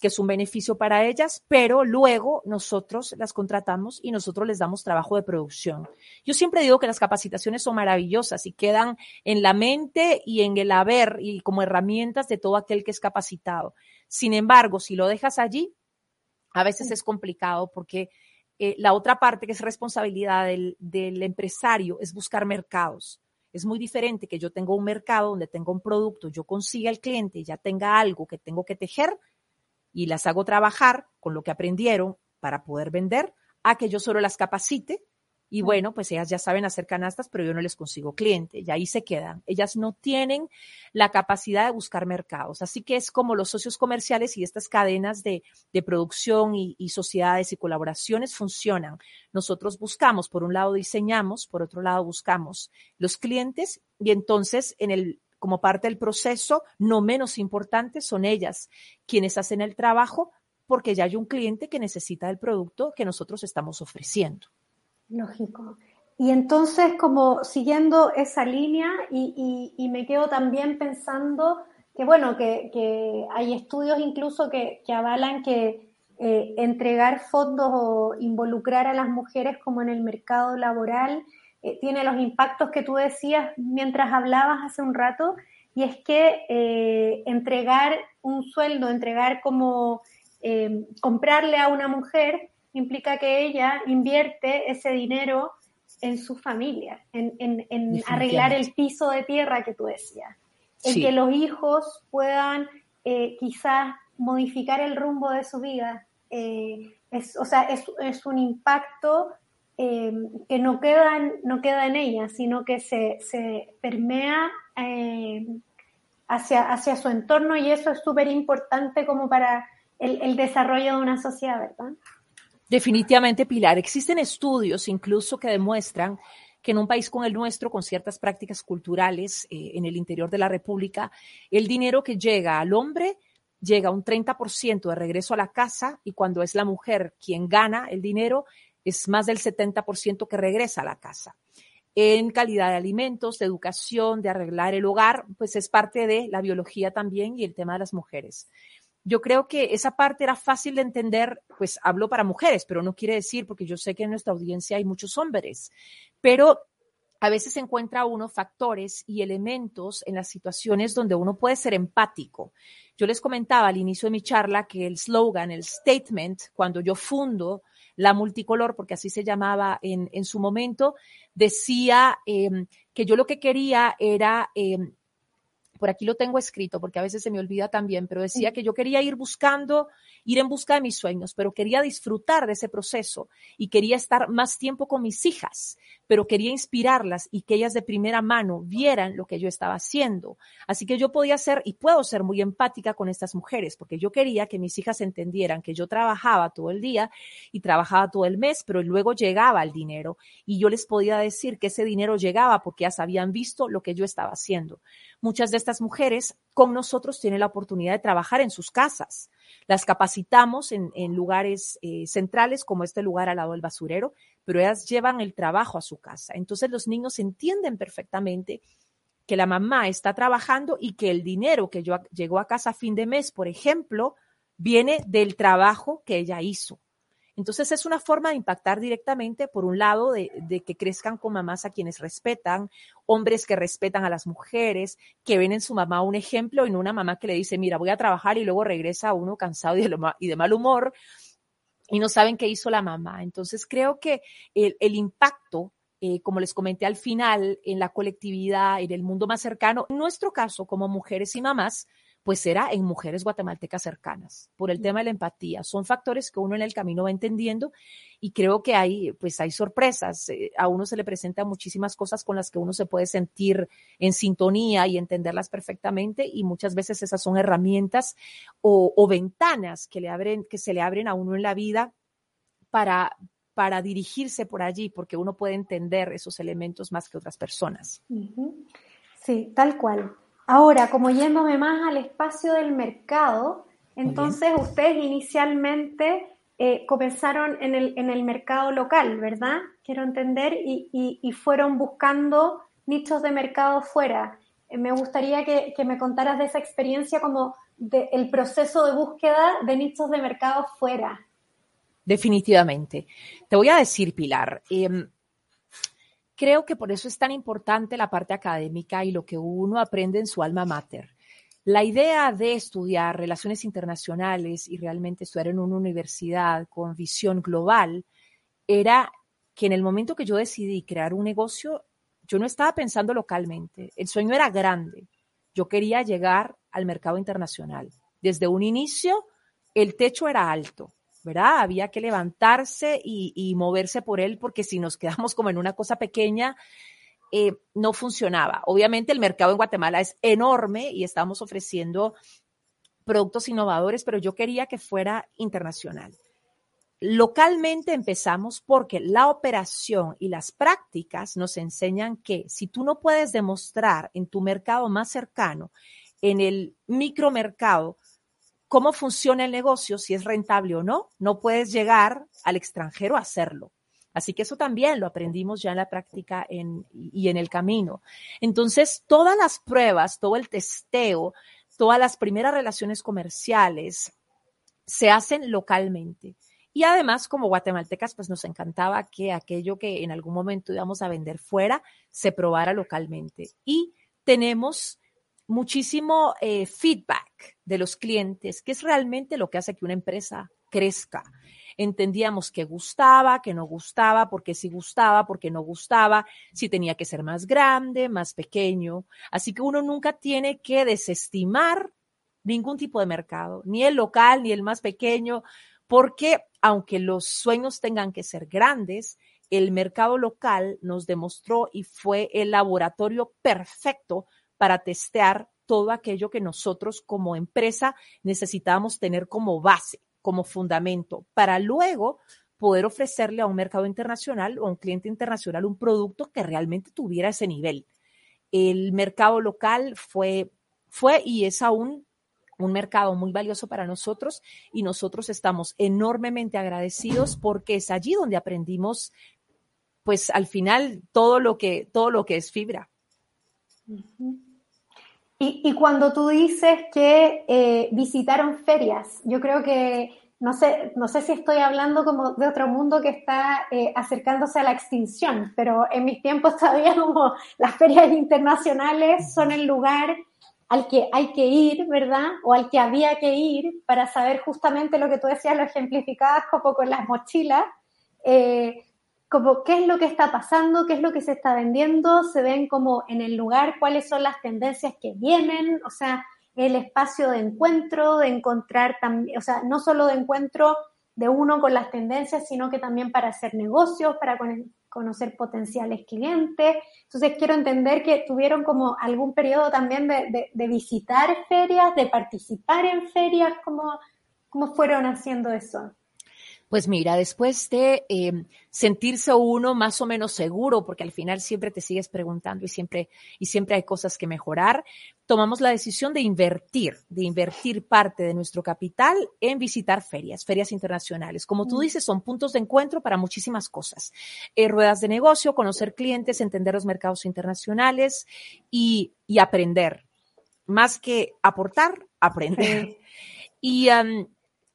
que es un beneficio para ellas, pero luego nosotros las contratamos y nosotros les damos trabajo de producción. Yo siempre digo que las capacitaciones son maravillosas y quedan en la mente y en el haber y como herramientas de todo aquel que es capacitado. Sin embargo, si lo dejas allí, a veces es complicado porque eh, la otra parte que es responsabilidad del, del empresario es buscar mercados. Es muy diferente que yo tenga un mercado donde tengo un producto, yo consiga el cliente, ya tenga algo que tengo que tejer, y las hago trabajar con lo que aprendieron para poder vender, a que yo solo las capacite y bueno, pues ellas ya saben hacer canastas, pero yo no les consigo cliente y ahí se quedan. Ellas no tienen la capacidad de buscar mercados. Así que es como los socios comerciales y estas cadenas de, producción y, y, sociedades y colaboraciones funcionan. Nosotros buscamos, por un lado diseñamos, por otro lado buscamos los clientes y entonces en el como parte del proceso, no menos importante, son ellas quienes hacen el trabajo porque ya hay un cliente que necesita el producto que nosotros estamos ofreciendo. Lógico. Y entonces, como siguiendo esa línea, y, me quedo también pensando que, bueno, que, hay estudios incluso que, avalan que eh, entregar fondos o involucrar a las mujeres como en el mercado laboral eh, tiene los impactos que tú decías mientras hablabas hace un rato, y es que eh, entregar un sueldo, entregar como eh, comprarle a una mujer, implica que ella invierte ese dinero en su familia, en, arreglar el piso de tierra que tú decías, en que los hijos puedan quizás modificar el rumbo de su vida. es, o sea, es, es un impacto eh, que no queda, no queda en ella, sino que se, se permea eh, hacia, hacia su entorno y eso es súper importante como para el, el, desarrollo de una sociedad, ¿verdad? Definitivamente, Pilar. Existen estudios incluso que demuestran que en un país como el nuestro, con ciertas prácticas culturales eh, en el interior de la República, el dinero que llega al hombre llega un 30% de regreso a la casa y cuando es la mujer quien gana el dinero, es más del 70% que regresa a la casa. En calidad de alimentos, de educación, de arreglar el hogar, pues es parte de la biología también y el tema de las mujeres. Yo creo que esa parte era fácil de entender, pues hablo para mujeres, pero no quiere decir, porque yo sé que en nuestra audiencia hay muchos hombres, pero a veces encuentra uno factores y elementos en las situaciones donde uno puede ser empático. Yo les comentaba al inicio de mi charla que el slogan, el statement, cuando yo fundo la multicolor, porque así se llamaba en, en su momento, decía em, que yo lo que quería era em, por aquí lo tengo escrito porque a veces se me olvida también, pero decía que yo quería ir buscando, ir en busca de mis sueños, pero quería disfrutar de ese proceso y quería estar más tiempo con mis hijas, pero quería inspirarlas y que ellas de primera mano vieran lo que yo estaba haciendo. Así que yo podía ser y puedo ser muy empática con estas mujeres porque yo quería que mis hijas entendieran que yo trabajaba todo el día y trabajaba todo el mes, pero luego llegaba el dinero y yo les podía decir que ese dinero llegaba porque ya habían visto lo que yo estaba haciendo. Muchas de estas mujeres con nosotros tienen la oportunidad de trabajar en sus casas. Las capacitamos en, lugares eh, centrales como este lugar al lado del basurero, pero ellas llevan el trabajo a su casa. Entonces los niños entienden perfectamente que la mamá está trabajando y que el dinero que yo llegó a casa a fin de mes, por ejemplo, viene del trabajo que ella hizo. Entonces es una forma de impactar directamente, por un lado, de, que crezcan con mamás a quienes respetan, hombres que respetan a las mujeres, que ven en su mamá un ejemplo y no una mamá que le dice, mira, voy a trabajar y luego regresa uno cansado y de, y de mal humor y no saben qué hizo la mamá. Entonces creo que el, impacto eh, como les comenté al final, en la colectividad, en el mundo más cercano, en nuestro caso como mujeres y mamás, pues era en mujeres guatemaltecas cercanas, por el tema de la empatía. Son factores que uno en el camino va entendiendo y creo que hay, pues hay sorpresas. Eh, a uno se le presentan muchísimas cosas con las que uno se puede sentir en sintonía y entenderlas perfectamente y muchas veces esas son herramientas o, ventanas que, le abren, que se le abren a uno en la vida para, para dirigirse por allí, porque uno puede entender esos elementos más que otras personas. Sí, tal cual. Ahora, como yéndome más al espacio del mercado, entonces ustedes inicialmente eh, comenzaron en el, en el mercado local, ¿verdad? Quiero entender, y, y, fueron buscando nichos de mercado fuera. Eh, me gustaría que, que, me contaras de esa experiencia como del proceso de búsqueda de nichos de mercado fuera. Definitivamente. Te voy a decir, Pilar, em, Creo que por eso es tan importante la parte académica y lo que uno aprende en su alma mater. La idea de estudiar relaciones internacionales y realmente estudiar en una universidad con visión global era que en el momento que yo decidí crear un negocio, yo no estaba pensando localmente. El sueño era grande. Yo quería llegar al mercado internacional. Desde un inicio, el techo era alto. ¿Verdad? Había que levantarse y, moverse por él porque si nos quedamos como en una cosa pequeña, eh, no funcionaba. Obviamente el mercado en Guatemala es enorme y estamos ofreciendo productos innovadores, pero yo quería que fuera internacional. Localmente empezamos porque la operación y las prácticas nos enseñan que si tú no puedes demostrar en tu mercado más cercano, en el micromercado, cómo funciona el negocio, si es rentable o no, no puedes llegar al extranjero a hacerlo. Así que eso también lo aprendimos ya en la práctica y en el camino. Entonces, todas las pruebas, todo el testeo, todas las primeras relaciones comerciales se hacen localmente. Y además, como guatemaltecas, pues nos encantaba que aquello que en algún momento íbamos a vender fuera se probara localmente. Y tenemos muchísimo eh, feedback de los clientes, que es realmente lo que hace que una empresa crezca. Entendíamos que gustaba, que no gustaba, porque si gustaba, porque no gustaba, si tenía que ser más grande, más pequeño. Así que uno nunca tiene que desestimar ningún tipo de mercado, ni el local, ni el más pequeño, porque aunque los sueños tengan que ser grandes, el mercado local nos demostró y fue el laboratorio perfecto para testear todo aquello que nosotros como empresa necesitábamos tener como base, como fundamento, para luego poder ofrecerle a un mercado internacional o a un cliente internacional un producto que realmente tuviera ese nivel. El mercado local fue, fue y es aún un mercado muy valioso para nosotros y nosotros estamos enormemente agradecidos porque es allí donde aprendimos, pues al final, todo lo que, todo lo que es fibra. Y, cuando tú dices que eh, visitaron ferias, yo creo que, no sé, no sé si estoy hablando como de otro mundo que está eh, acercándose a la extinción, pero en mis tiempos [laughs] todavía como las ferias internacionales son el lugar al que hay que ir, ¿verdad? O al que había que ir para saber justamente lo que tú decías, lo ejemplificabas como con las mochilas. Eh, como qué es lo que está pasando, qué es lo que se está vendiendo, se ven como en el lugar cuáles son las tendencias que vienen, o sea, el espacio de encuentro, de encontrar también, o sea, no solo de encuentro de uno con las tendencias, sino que también para hacer negocios, para conocer potenciales clientes. Entonces quiero entender que tuvieron como algún periodo también de, de visitar ferias, de participar en ferias, ¿cómo, cómo fueron haciendo eso? Pues mira, después de em, sentirse uno más o menos seguro, porque al final siempre te sigues preguntando y siempre, y siempre hay cosas que mejorar, tomamos la decisión de invertir, de invertir parte de nuestro capital en visitar ferias, ferias internacionales. Como tú mm. dices, son puntos de encuentro para muchísimas cosas. Eh, ruedas de negocio, conocer clientes, entender los mercados internacionales y, aprender. Más que aportar, aprender. Y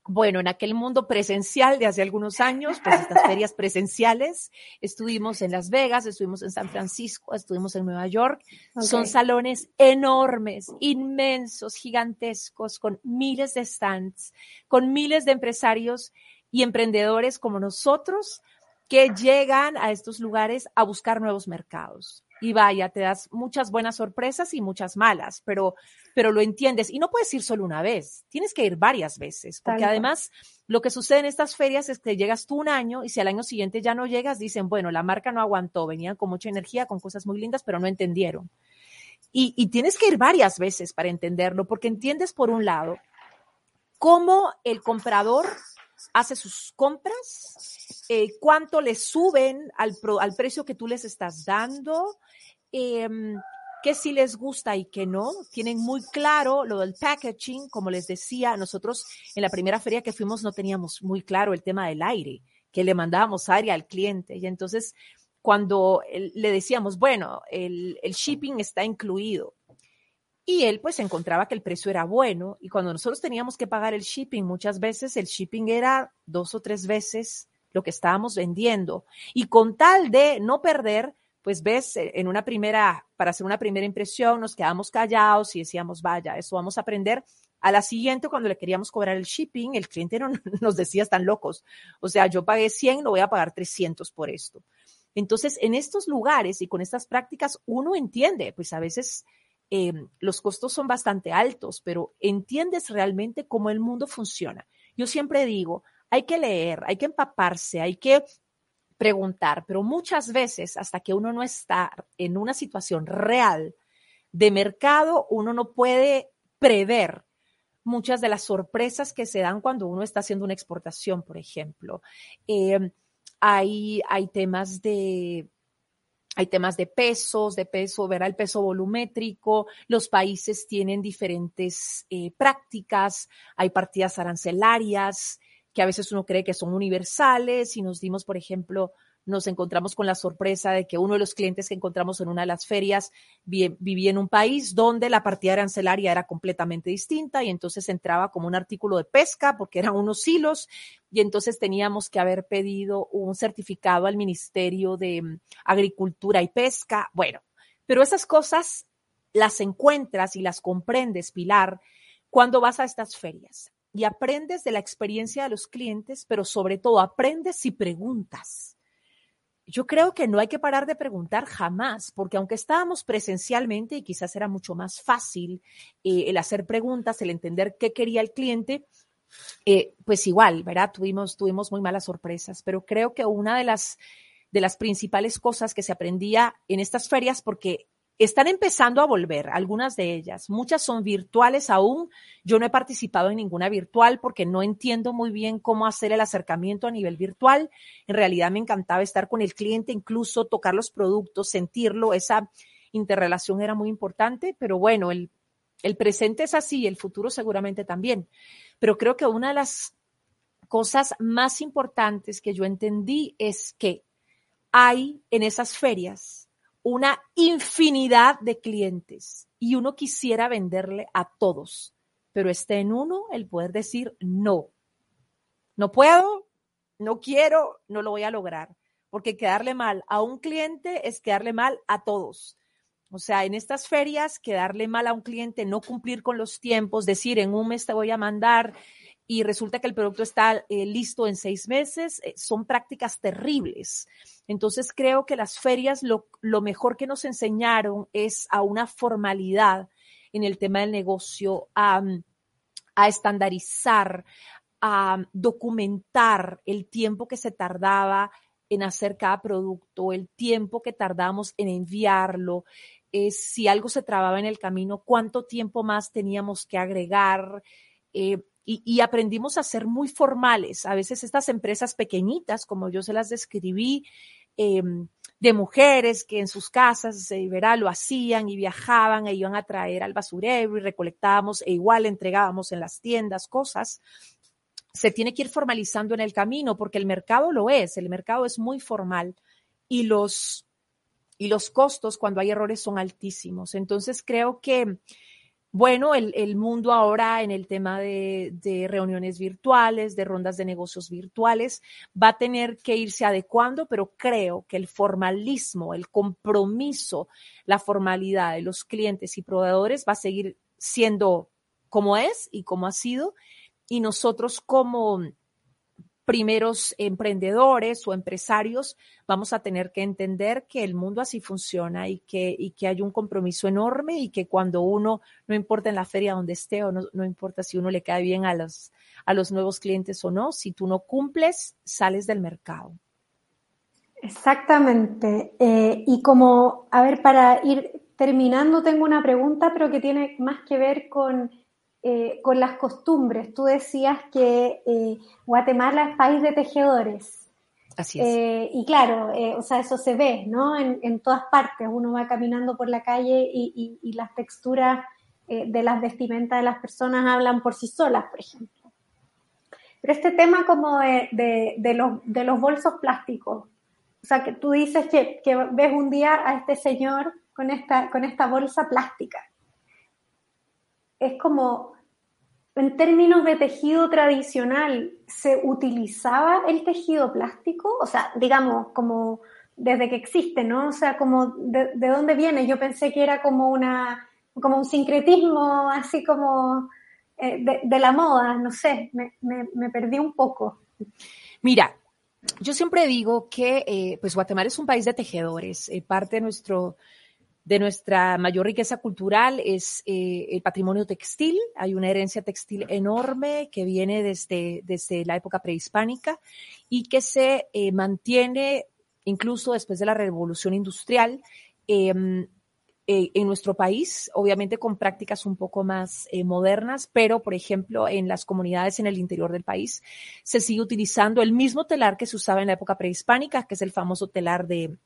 bueno, en aquel mundo presencial de hace algunos años, pues estas [laughs] ferias presenciales, estuvimos en Las Vegas, estuvimos en San Francisco, estuvimos en Nueva York. Son salones enormes, inmensos, gigantescos, con miles de stands, con miles de empresarios y emprendedores como nosotros que llegan a estos lugares a buscar nuevos mercados y vaya, te das muchas buenas sorpresas y muchas malas, pero, pero lo entiendes. Y no puedes ir solo una vez, tienes que ir varias veces, porque además lo que sucede en estas ferias es que llegas tú un año y si al año siguiente ya no llegas, dicen, bueno, la marca no aguantó, venían con mucha energía, con cosas muy lindas, pero no entendieron. Y, y tienes que ir varias veces para entenderlo, porque entiendes por un lado cómo el comprador hace sus compras, eh, cuánto le suben al, al, precio que tú les estás dando, eh, qué sí les gusta y qué no. Tienen muy claro lo del packaging, como les decía, nosotros en la primera feria que fuimos no teníamos muy claro el tema del aire, que le mandábamos aire al cliente. Y entonces, cuando le decíamos, bueno, el, el shipping está incluido, y él pues encontraba que el precio era bueno y cuando nosotros teníamos que pagar el shipping, muchas veces el shipping era dos o tres veces lo que estábamos vendiendo. Y con tal de no perder, pues ves, eh, en una primera, para hacer una primera impresión, nos quedamos callados y decíamos, vaya, eso vamos a aprender. A la siguiente, cuando le queríamos cobrar el shipping, el cliente no, [laughs] nos decía, están locos. O sea, yo pagué 100, lo voy a pagar 300 por esto. Entonces, en estos lugares y con estas prácticas, uno entiende, pues a veces Em, los costos son bastante altos, pero entiendes realmente cómo el mundo funciona. Yo siempre digo, hay que leer, hay que empaparse, hay que preguntar, pero muchas veces hasta que uno no está en una situación real de mercado, uno no puede prever muchas de las sorpresas que se dan cuando uno está haciendo una exportación, por ejemplo. Em, hay, hay temas de hay temas de pesos, de peso, verá el peso volumétrico, los países tienen diferentes eh, prácticas, hay partidas arancelarias que a veces uno cree que son universales y nos dimos, por ejemplo, nos encontramos con la sorpresa de que uno de los clientes que encontramos en una de las ferias vivía en un país donde la partida arancelaria era completamente distinta y entonces entraba como un artículo de pesca porque eran unos hilos y entonces teníamos que haber pedido un certificado al Ministerio de mm, Agricultura y Pesca. Bueno, pero esas cosas las encuentras y las comprendes, Pilar, cuando vas a estas ferias y aprendes de la experiencia de los clientes, pero sobre todo aprendes y preguntas yo creo que no hay que parar de preguntar jamás, porque aunque estábamos presencialmente y quizás era mucho más fácil eh, el hacer preguntas, el entender qué quería el cliente, eh, pues igual, ¿verdad? Tuvimos, tuvimos muy malas sorpresas, pero creo que una de las, de las principales cosas que se aprendía en estas ferias, porque están empezando a volver, algunas de ellas. Muchas son virtuales aún. Yo no he participado en ninguna virtual porque no entiendo muy bien cómo hacer el acercamiento a nivel virtual. En realidad me encantaba estar con el cliente, incluso tocar los productos, sentirlo. Esa interrelación era muy importante, pero bueno, el, el presente es así, el futuro seguramente también. Pero creo que una de las cosas más importantes que yo entendí es que hay en esas ferias una infinidad de clientes y uno quisiera venderle a todos, pero está en uno el poder decir no. No puedo, no quiero, no lo voy a lograr, porque quedarle mal a un cliente es quedarle mal a todos. O sea, en estas ferias, quedarle mal a un cliente, no cumplir con los tiempos, decir en un mes te voy a mandar y resulta que el producto está eh, listo en seis meses, eh, son prácticas terribles. Entonces creo que las ferias lo, mejor que nos enseñaron es a una formalidad en el tema del negocio, a, a estandarizar, a documentar el tiempo que se tardaba en hacer cada producto, el tiempo que tardamos en enviarlo, eh, si algo se trababa en el camino, cuánto tiempo más teníamos que agregar. Y, aprendimos a ser muy formales. A veces estas empresas pequeñitas, como yo se las describí, em, de mujeres que en sus casas eh, verá, lo hacían y viajaban e iban a traer al basurero y recolectábamos e igual entregábamos en las tiendas cosas. Se tiene que ir formalizando en el camino porque el mercado lo es, el mercado es muy formal y los, y los costos cuando hay errores son altísimos. Entonces creo que bueno, el, mundo ahora en el tema de, de, reuniones virtuales, de rondas de negocios virtuales, va a tener que irse adecuando, pero creo que el formalismo, el compromiso, la formalidad de los clientes y proveedores va a seguir siendo como es y como ha sido. Y nosotros como primeros emprendedores o empresarios, vamos a tener que entender que el mundo así funciona y que, y que hay un compromiso enorme y que cuando uno, no importa en la feria donde esté o no, no importa si uno le cae bien a los, a los nuevos clientes o no, si tú no cumples, sales del mercado. Exactamente. Eh, y como, a ver, para ir terminando, tengo una pregunta, pero que tiene más que ver con eh, con las costumbres. Tú decías que eh, Guatemala es país de tejedores. Así es. Eh, y claro, o sea, eso se ve, ¿no? En, todas partes. Uno va caminando por la calle y, las texturas de las vestimentas de las personas hablan por sí solas, por ejemplo. Pero este tema como de, los, de los bolsos plásticos, o sea, que tú dices que, que ves un día a este señor con esta, con esta bolsa plástica. Es como, en términos de tejido tradicional, ¿se utilizaba el tejido plástico? O sea, digamos, como desde que existe, ¿no? O sea, como de, dónde viene. Yo pensé que era como una, como un sincretismo así como eh, de, la moda, no sé, me, perdí un poco. Mira, yo siempre digo que eh, pues Guatemala es un país de tejedores. Eh, parte de nuestro de nuestra mayor riqueza cultural es eh, el patrimonio textil. Hay una herencia textil enorme que viene desde, desde la época prehispánica y que se eh, mantiene incluso después de la revolución industrial em, eh, en nuestro país, obviamente con prácticas un poco más modernas, pero por ejemplo en las comunidades en el interior del país se sigue utilizando el mismo telar que se usaba en la época prehispánica, que es el famoso telar de,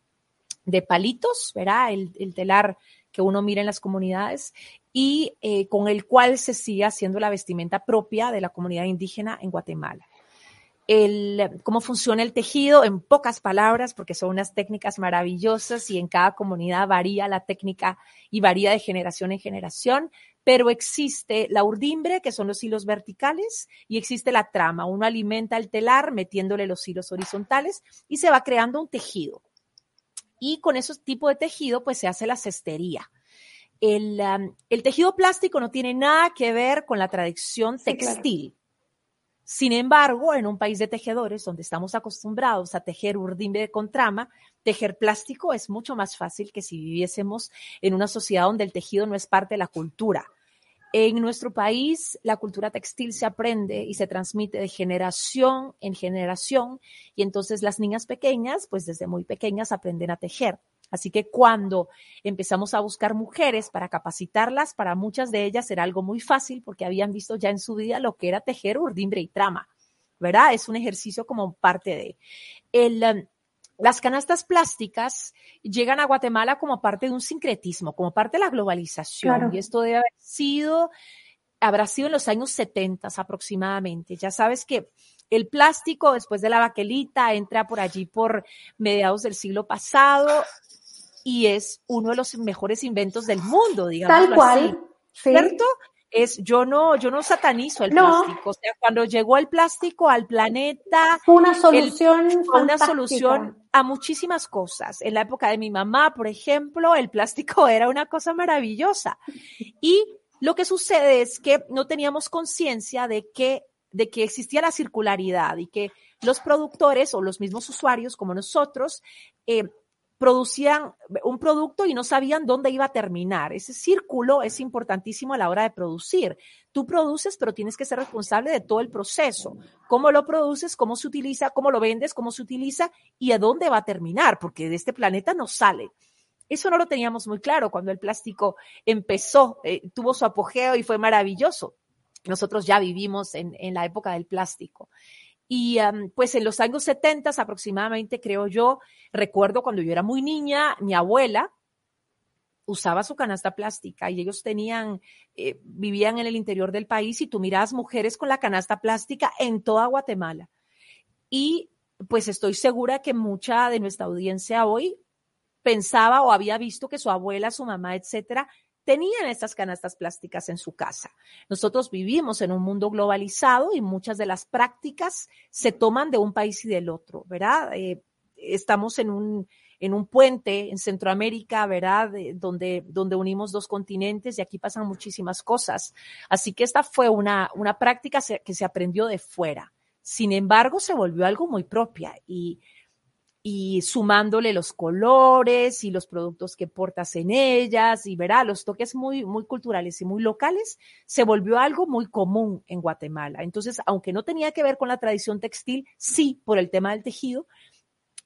de palitos, ¿verdad? El, telar que uno mira en las comunidades y eh, con el cual se sigue haciendo la vestimenta propia de la comunidad indígena en Guatemala. El, cómo funciona el tejido, en pocas palabras, porque son unas técnicas maravillosas y en cada comunidad varía la técnica y varía de generación en generación, pero existe la urdimbre, que son los hilos verticales, y existe la trama. Uno alimenta el telar metiéndole los hilos horizontales y se va creando un tejido y con esos tipos de tejido pues se hace la cestería. El, tejido plástico no tiene nada que ver con la tradición textil. Sin embargo, en un país de tejedores donde estamos acostumbrados a tejer urdimbre con trama, tejer plástico es mucho más fácil que si viviésemos en una sociedad donde el tejido no es parte de la cultura. En nuestro país, la cultura textil se aprende y se transmite de generación en generación y entonces las niñas pequeñas, pues desde muy pequeñas aprenden a tejer. Así que cuando empezamos a buscar mujeres para capacitarlas, para muchas de ellas era algo muy fácil porque habían visto ya en su vida lo que era tejer urdimbre y trama, ¿verdad? Es un ejercicio como parte de. El, um, las canastas plásticas llegan a Guatemala como parte de un sincretismo, como parte de la globalización. Y esto debe haber sido, habrá sido en los años 70 aproximadamente. Ya sabes que el plástico, después de la baquelita, entra por allí por mediados del siglo pasado y es uno de los mejores inventos del mundo, digamos. Tal cual. ¿Cierto? Es yo no yo no satanizo el plástico, o sea, cuando llegó el plástico al planeta fue una solución fue una solución a muchísimas cosas. En la época de mi mamá, por ejemplo, el plástico [laughs] era una cosa maravillosa. Y lo que sucede es que no teníamos conciencia de que de que existía la circularidad y que los productores o los mismos usuarios como nosotros eh, producían un producto y no sabían dónde iba a terminar. Ese círculo es importantísimo a la hora de producir. Tú produces, pero tienes que ser responsable de todo el proceso. Cómo lo produces, cómo se utiliza, cómo lo vendes, cómo se utiliza y a dónde va a terminar, porque de este planeta no sale. Eso no lo teníamos muy claro cuando el plástico empezó, eh, tuvo su apogeo y fue maravilloso. Nosotros ya vivimos en, en la época del plástico. Y pues en los años 70 aproximadamente, creo yo, recuerdo cuando yo era muy niña, mi abuela usaba su canasta plástica y ellos tenían, eh, vivían en el interior del país y tú mirabas mujeres con la canasta plástica en toda Guatemala. Y pues estoy segura que mucha de nuestra audiencia hoy pensaba o había visto que su abuela, su mamá, etcétera, tenían estas canastas plásticas en su casa. Nosotros vivimos en un mundo globalizado y muchas de las prácticas se toman de un país y del otro, ¿verdad? Eh, estamos en un, en un puente en Centroamérica, ¿verdad? donde, donde unimos dos continentes y aquí pasan muchísimas cosas. Así que esta fue una, una práctica que se aprendió de fuera. Sin embargo, se volvió algo muy propia y y sumándole los colores y los productos que portas en ellas y verá los toques muy, muy culturales y muy locales, se volvió algo muy común en Guatemala. Entonces, aunque no tenía que ver con la tradición textil, sí por el tema del tejido,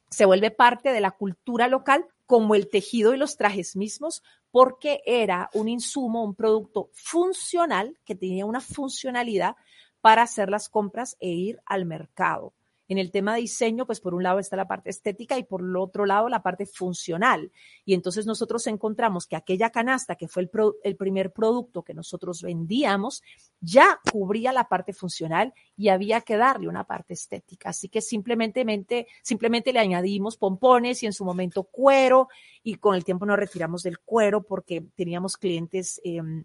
se vuelve parte de la cultura local como el tejido y los trajes mismos, porque era un insumo, un producto funcional que tenía una funcionalidad para hacer las compras e ir al mercado. En el tema de diseño, pues por un lado está la parte estética y por el otro lado la parte funcional. Y entonces nosotros encontramos que aquella canasta, que fue el, primer producto que nosotros vendíamos, ya cubría la parte funcional y había que darle una parte estética. Así que simplemente, simplemente le añadimos pompones y en su momento cuero y con el tiempo nos retiramos del cuero porque teníamos clientes. Em,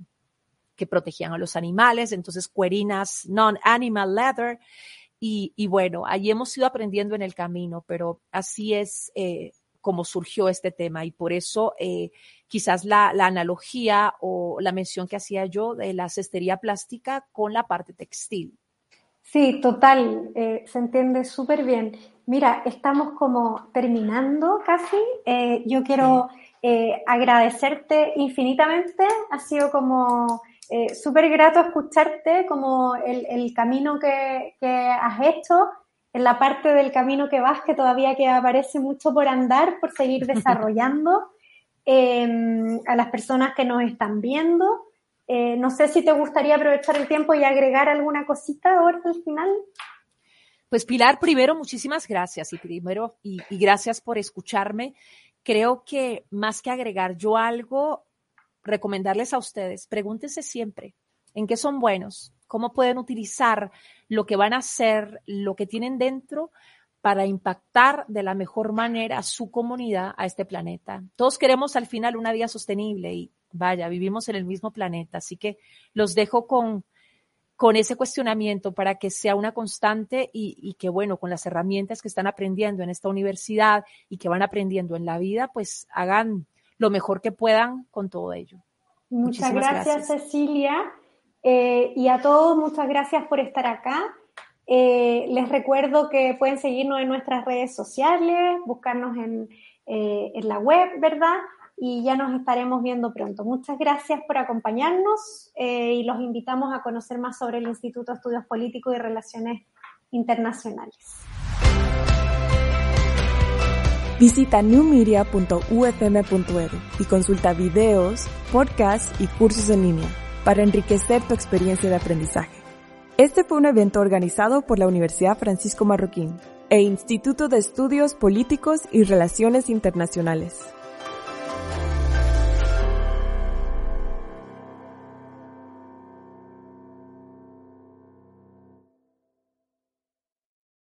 que protegían a los animales, entonces cuerinas non-animal leather, y, bueno, ahí hemos ido aprendiendo en el camino, pero así es eh, como surgió este tema y por eso eh, quizás la, analogía o la mención que hacía yo de la cestería plástica con la parte textil. Sí, total, eh, se entiende súper bien. Mira, estamos como terminando casi. yo quiero agradecerte infinitamente. Ha sido como eh, súper grato escucharte como el, camino que, has hecho, en la parte del camino que vas, que todavía que aparece mucho por andar, por seguir [laughs] desarrollando, em, a las personas que nos están viendo. Eh, no sé si te gustaría aprovechar el tiempo y agregar alguna cosita ahora al final. Pues Pilar, primero muchísimas gracias y primero y gracias por escucharme. Creo que más que agregar yo algo, recomendarles a ustedes, pregúntense siempre en qué son buenos, cómo pueden utilizar lo que van a hacer, lo que tienen dentro para impactar de la mejor manera su comunidad, a este planeta. Todos queremos al final una vida sostenible y vaya, vivimos en el mismo planeta, así que los dejo con, con ese cuestionamiento para que sea una constante y, que, bueno, con las herramientas que están aprendiendo en esta universidad y que van aprendiendo en la vida, pues hagan lo mejor que puedan con todo ello. Muchas gracias, Cecilia. Eh, y a todos, muchas gracias por estar acá. Eh, les recuerdo que pueden seguirnos en nuestras redes sociales, buscarnos en, eh, en la web, ¿verdad? Y ya nos estaremos viendo pronto. Muchas gracias por acompañarnos y los invitamos a conocer más sobre el Instituto de Estudios Políticos y Relaciones Internacionales. Visita newmedia.ufm.edu y consulta videos, podcasts y cursos en línea para enriquecer tu experiencia de aprendizaje. Este fue un evento organizado por la Universidad Francisco Marroquín e Instituto de Estudios Políticos y Relaciones Internacionales.